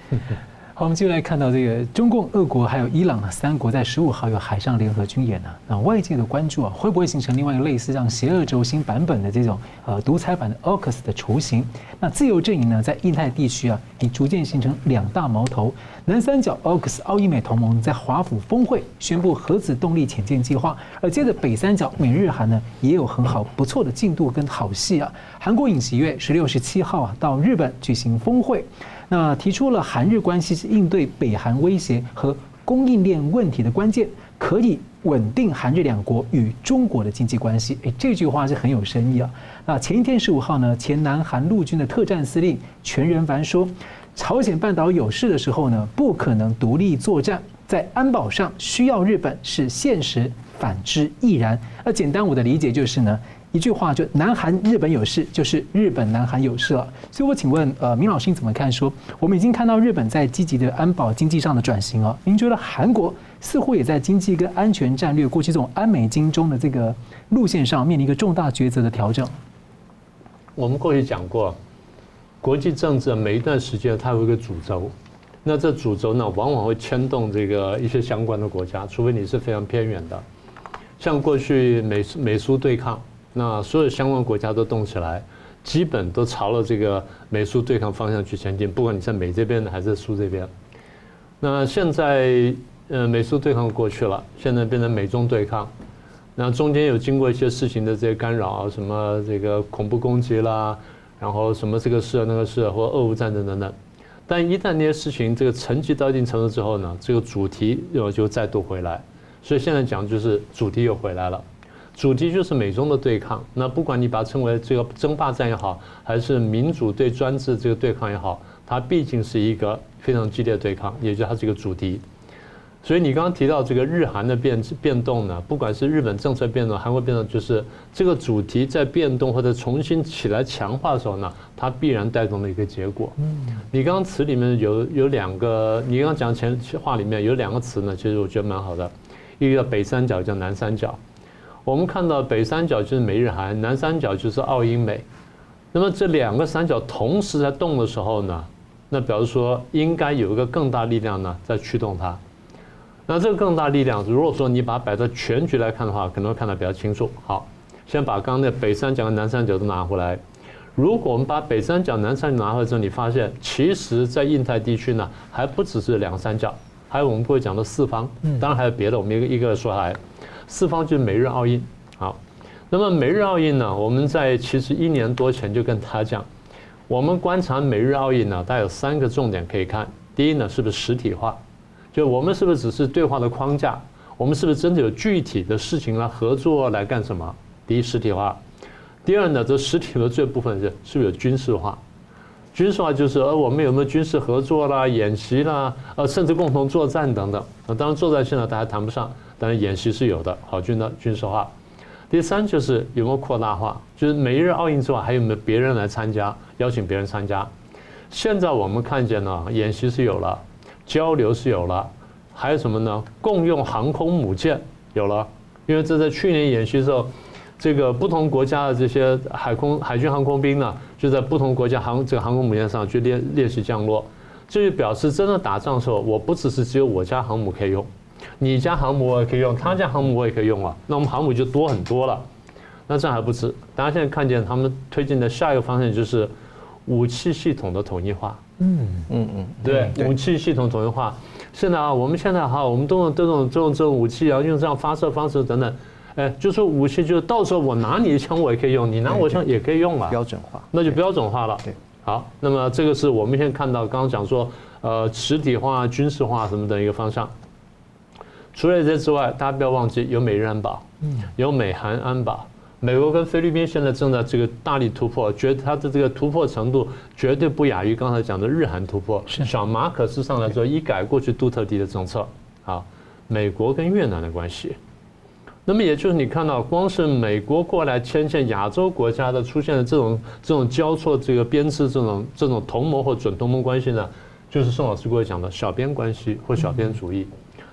好，我们继续来看到这个中共、俄国还有伊朗三国在十五号有海上联合军演呢。那外界的关注啊，会不会形成另外一个类似像邪恶轴心版本的这种呃独裁版的 OCS 的雏形？那自由阵营呢，在印太地区啊，已逐渐形成两大矛头。南三角 OCS 澳伊美同盟在华府峰会宣布核子动力潜舰计划，而接着北三角美日韩呢，也有很好不错的进度跟好戏啊。韩国尹锡悦十六、十七号啊到日本举行峰会。那提出了韩日关系是应对北韩威胁和供应链问题的关键，可以稳定韩日两国与中国的经济关系。诶，这句话是很有深意啊。那前一天十五号呢，前南韩陆军的特战司令全仁凡说，朝鲜半岛有事的时候呢，不可能独立作战，在安保上需要日本是现实，反之亦然。那简单我的理解就是呢。一句话，就南韩日本有事，就是日本南韩有事了。所以我请问，呃，明老师你怎么看说？我们已经看到日本在积极的安保经济上的转型哦，您觉得韩国似乎也在经济跟安全战略过去这种安美金中的这个路线上面临一个重大抉择的调整？我们过去讲过，国际政治每一段时间它有一个主轴。那这主轴呢，往往会牵动这个一些相关的国家，除非你是非常偏远的，像过去美美苏对抗，那所有相关国家都动起来，基本都朝了这个美苏对抗方向去前进，不管你在美这边的还是苏这边。那现在呃美苏对抗过去了，现在变成美中对抗，那中间有经过一些事情的这些干扰，什么这个恐怖攻击啦，然后什么这个事那个事，或俄乌战争等等。但一旦那些事情这个沉积到一定程度之后呢，这个主题又就再度回来。所以现在讲就是主题又回来了，主题就是美中的对抗。那不管你把它称为这个争霸战也好，还是民主对专制这个对抗也好，它毕竟是一个非常激烈的对抗，也就是它是一个主题。所以你刚刚提到这个日韩的变变动呢，不管是日本政策变动、韩国变动，就是这个主题在变动或者重新起来强化的时候呢，它必然带动的一个结果。嗯，你刚刚词里面有有两个，你刚刚讲前话里面有两个词呢，其实我觉得蛮好的，一个叫北三角，叫南三角。我们看到北三角就是美日韩，南三角就是澳英美。那么这两个三角同时在动的时候呢，那表示说应该有一个更大力量呢在驱动它。那这个更大力量，如果说你把它摆在全局来看的话，可能会看得比较清楚。好，先把刚刚那北三角和南三角都拿回来。如果我们把北三角、南三角拿回来之后，你发现其实在印太地区呢，还不只是两个三角，还有我们会讲的四方。当然还有别的，我们一个一个说来。四方就是美日澳印。好，那么美日澳印呢，我们在其实一年多前就跟他讲，我们观察美日澳印呢，大概有三个重点可以看。第一呢，是不是实体化？就我们是不是只是对话的框架？我们是不是真的有具体的事情来合作来干什么？第一，实体化；第二呢，这实体的这部分是是不是有军事化？军事化就是呃，我们有没有军事合作啦、演习啦，呃，甚至共同作战等等。那当然，作战现在大家谈不上，但是演习是有的，好军的军事化。第三就是有没有扩大化？就是美日澳印之外，还有没有别人来参加？邀请别人参加？现在我们看见呢，演习是有了。交流是有了，还有什么呢？共用航空母舰有了，因为这在去年演习的时候，这个不同国家的这些海空海军航空兵呢，就在不同国家航这个航空母舰上去练练习降落，这就表示真的打仗的时候，我不只是只有我家航母可以用，你家航母我也可以用，他家航母我也可以用啊，那我们航母就多很多了。那这还不止，大家现在看见他们推进的下一个方向就是武器系统的统一化。嗯嗯嗯，对，武器系统统一化。现在啊，我们现在哈，我们都用这种这种这种武器啊，用这样发射方式等等，哎，就是武器，就是到时候我拿你的枪我也可以用，你拿我枪也可以用啊，标准化，那就标准化了。对，好，那么这个是我们现在看到刚刚讲说，呃，实体化、军事化什么的一个方向。除了这之外，大家不要忘记有美日安保，嗯，有美韩安保。美国跟菲律宾现在正在这个大力突破，觉得它的这个突破程度绝对不亚于刚才讲的日韩突破。小马可斯上来之后，一改过去杜特地的政策。好，美国跟越南的关系，那么也就是你看到，光是美国过来牵线亚洲国家的出现的这种这种交错这个编制这种这种同盟或准同盟关系呢，就是宋老师给我讲的小编关系或小编主义。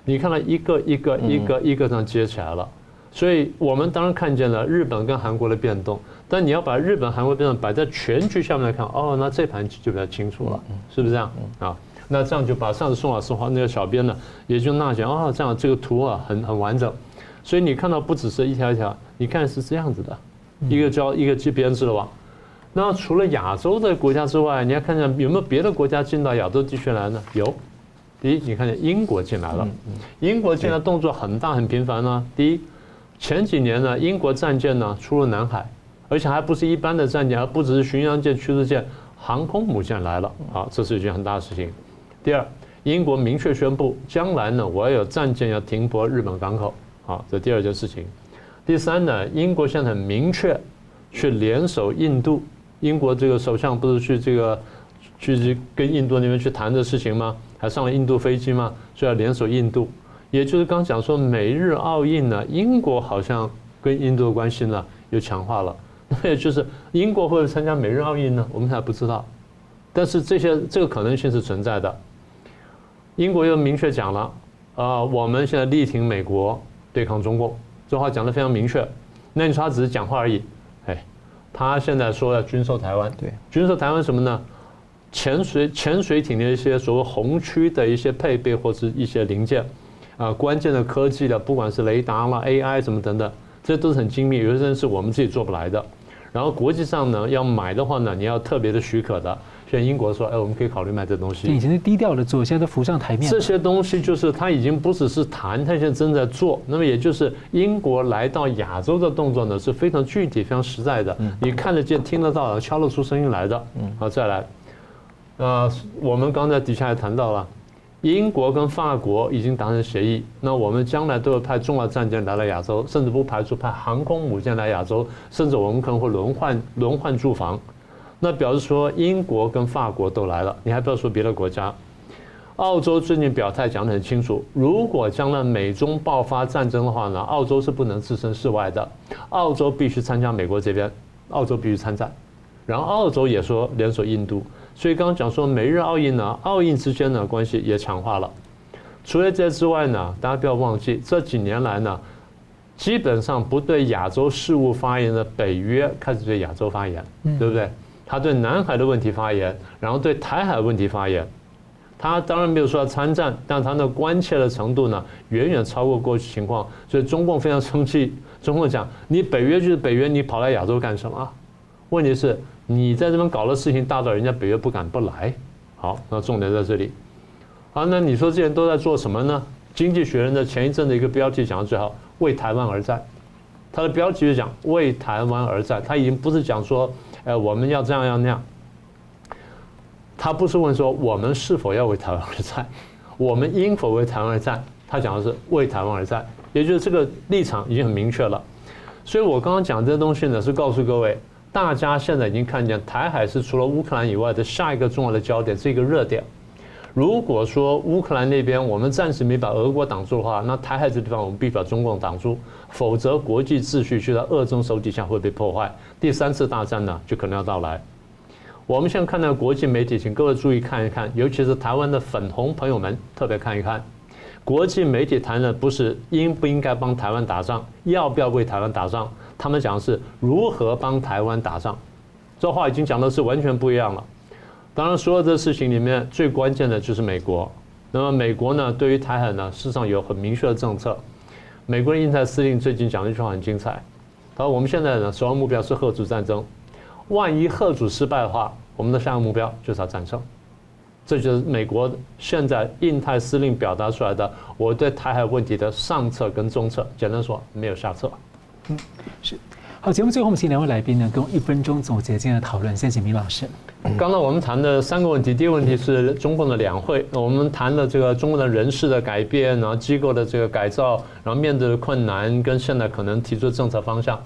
你看到一个一个一个一个这样接起来了。所以我们当然看见了日本跟韩国的变动，但你要把日本、韩国变动摆在全局下面来看，哦，那这盘棋就比较清楚了，是不是这样？啊，那这样就把上次宋老师画那个小编呢，也就纳讲，哦，这样这个图啊很很完整。所以你看到不只是一条一条，你看是这样子的，一个交一个去编织的网。那除了亚洲的国家之外，你要看看有没有别的国家进到亚洲地区来呢？有，第一，你看见英国进来了，英国进来动作很大很频繁呢。第一。前几年呢，英国战舰呢出入南海，而且还不是一般的战舰，而不只是巡洋舰、驱逐舰，航空母舰来了啊，这是一件很大的事情。第二，英国明确宣布，将来呢，我要有战舰要停泊日本港口，啊，这第二件事情。第三呢，英国现在很明确去联手印度，英国这个首相不是去这个去跟印度那边去谈的事情吗？还上了印度飞机吗？说要联手印度。也就是刚讲说美日澳印呢，英国好像跟印度的关系呢又强化了。那也就是英国会不会参加美日澳印呢？我们还不知道，但是这些这个可能性是存在的。英国又明确讲了，啊、呃，我们现在力挺美国对抗中共，这话讲得非常明确。那你说他只是讲话而已？哎，他现在说要军售台湾，对，军售台湾什么呢？潜水潜水艇的一些所谓红区的一些配备或是一些零件，啊、呃，关键的科技的，不管是雷达啦、AI 什么等等，这都是很精密，有些人是我们自己做不来的。然后国际上呢，要买的话呢，你要特别的许可的。像英国说，哎，我们可以考虑买这东西。以前是低调的做，现在都浮上台面。这些东西就是它已经不只是谈，它现在正在做。那么也就是英国来到亚洲的动作呢，是非常具体、非常实在的。你看得见、听得到、敲得出声音来的。好，再来。呃，我们刚才底下也谈到了，英国跟法国已经达成协议，那我们将来都会派重要战舰来到亚洲，甚至不排除派航空母舰来亚洲，甚至我们可能会轮换轮换驻防。那表示说，英国跟法国都来了，你还不要说别的国家。澳洲最近表态讲得很清楚，如果将来美中爆发战争的话呢，澳洲是不能置身事外的，澳洲必须参加美国这边，澳洲必须参战。然后澳洲也说联手印度，所以刚刚讲说美日澳印呢，澳印之间的关系也强化了。除了这之外呢，大家不要忘记这几年来呢，基本上不对亚洲事务发言的北约开始对亚洲发言，对不对？他对南海的问题发言，然后对台海问题发言，他当然没有说要参战，但他的关切的程度呢，远远超过过去情况，所以中共非常生气。中共讲：“你北约就是北约，你跑来亚洲干什么？”问题是，你在这边搞的事情大到人家北约不敢不来。好，那重点在这里。好，那你说这些人都在做什么呢？《经济学人》的前一阵的一个标题讲的最好：“为台湾而战。”他的标题是讲“为台湾而战”，他已经不是讲说。哎，我们要这样要那样。他不是问说我们是否要为台湾而战，我们应否为台湾而战？他讲的是为台湾而战，也就是这个立场已经很明确了。所以我刚刚讲这些东西呢，是告诉各位，大家现在已经看见台海是除了乌克兰以外的下一个重要的焦点，是一个热点。如果说乌克兰那边我们暂时没把俄国挡住的话，那台海这地方我们必须把中共挡住，否则国际秩序就在俄中手底下会被破坏，第三次大战呢就可能要到来。我们现在看到国际媒体，请各位注意看一看，尤其是台湾的粉红朋友们特别看一看，国际媒体谈的不是应不应该帮台湾打仗，要不要为台湾打仗，他们讲的是如何帮台湾打仗，这话已经讲的是完全不一样了。当然，所有的事情里面最关键的就是美国。那么，美国呢，对于台海呢，事实上有很明确的政策。美国的印太司令最近讲了一句话很精彩，他说：“我们现在呢，首要目标是吓阻战争。万一吓阻失败的话，我们的下一个目标就是要战胜。”这就是美国现在印太司令表达出来的我对台海问题的上策跟中策。简单说，没有下策。嗯，是。好，节目最后我们请两位来宾呢，跟我一分钟总结今天的讨论。先请明老师。刚刚我们谈的三个问题，第一个问题是中共的两会，我们谈了这个中共的人事的改变，然后机构的这个改造，然后面对的困难跟现在可能提出的政策方向。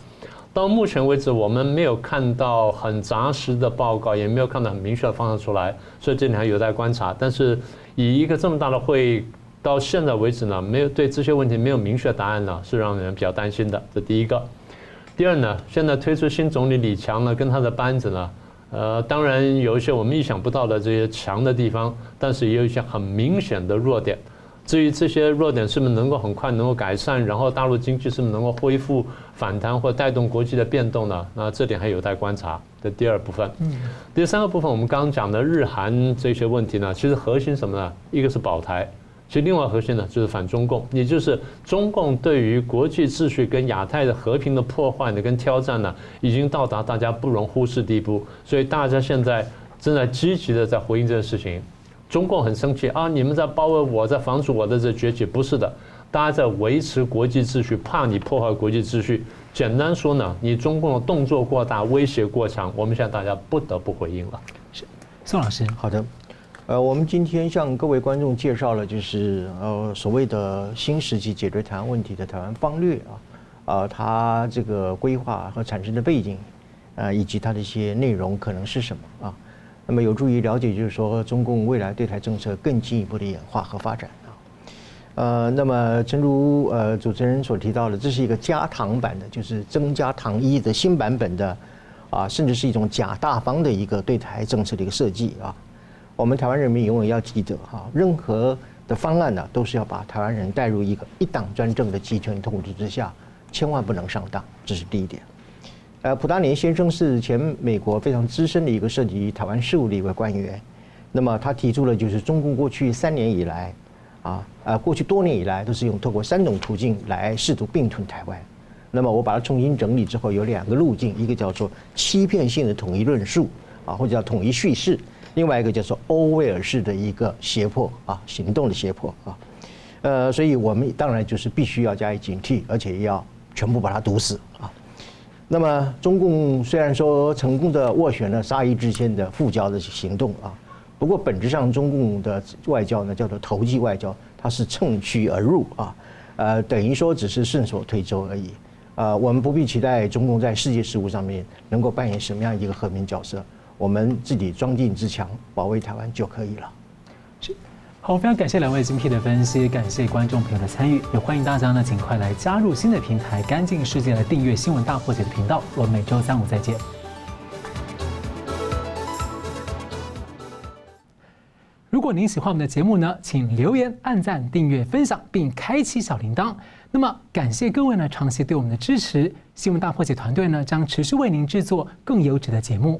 到目前为止，我们没有看到很扎实的报告，也没有看到很明确的方向出来，所以这里还有待观察。但是以一个这么大的会议到现在为止呢，没有对这些问题没有明确答案呢，是让人比较担心的。这第一个。第二呢，现在推出新总理李强呢，跟他的班子呢，呃，当然有一些我们意想不到的这些强的地方，但是也有一些很明显的弱点。至于这些弱点是不是能够很快能够改善，然后大陆经济是不是能够恢复反弹或带动国际的变动呢？那这点还有待观察。这第二部分，嗯，第三个部分我们刚刚讲的日韩这些问题呢，其实核心什么呢？一个是保台。其实，另外核心呢，就是反中共，也就是中共对于国际秩序跟亚太的和平的破坏呢，跟挑战呢，已经到达大家不容忽视地步。所以大家现在正在积极的在回应这件事情。中共很生气啊，你们在包围我，在防止我的这崛起，不是的，大家在维持国际秩序，怕你破坏国际秩序。简单说呢，你中共的动作过大，威胁过强，我们现在大家不得不回应了。是，宋老师，好的。呃，我们今天向各位观众介绍了，就是呃所谓的新时期解决台湾问题的台湾方略啊，啊，它这个规划和产生的背景，啊，以及它的一些内容可能是什么啊，那么有助于了解，就是说中共未来对台政策更进一步的演化和发展啊。呃，那么正如呃主持人所提到的，这是一个加糖版的，就是增加糖衣的新版本的，啊，甚至是一种假大方的一个对台政策的一个设计啊。我们台湾人民永远要记得哈，任何的方案呢，都是要把台湾人带入一个一党专政的集权统治之下，千万不能上当，这是第一点。呃，普达年先生是前美国非常资深的一个涉及台湾事务的一位官员，那么他提出了就是中共过去三年以来，啊，呃，过去多年以来都是用透过三种途径来试图并吞台湾，那么我把它重新整理之后，有两个路径，一个叫做欺骗性的统一论述，啊，或者叫统一叙事。另外一个叫做欧威尔式的一个胁迫啊，行动的胁迫啊，呃，所以我们当然就是必须要加以警惕，而且要全部把它堵死啊。那么中共虽然说成功的斡旋了沙伊之间的复交的行动啊，不过本质上中共的外交呢叫做投机外交，它是趁虚而入啊，呃，等于说只是顺手推舟而已啊。我们不必期待中共在世界事务上面能够扮演什么样一个和平角色。我们自己装进自强，保卫台湾就可以了。是，好，非常感谢两位精辟的分析，感谢观众朋友的参与，也欢迎大家呢尽快来加入新的平台“干净世界”来订阅《新闻大破解》的频道。我们每周三五再见。如果您喜欢我们的节目呢，请留言、按赞、订阅、分享，并开启小铃铛。那么，感谢各位呢长期对我们的支持。新闻大破解团队呢将持续为您制作更优质的节目。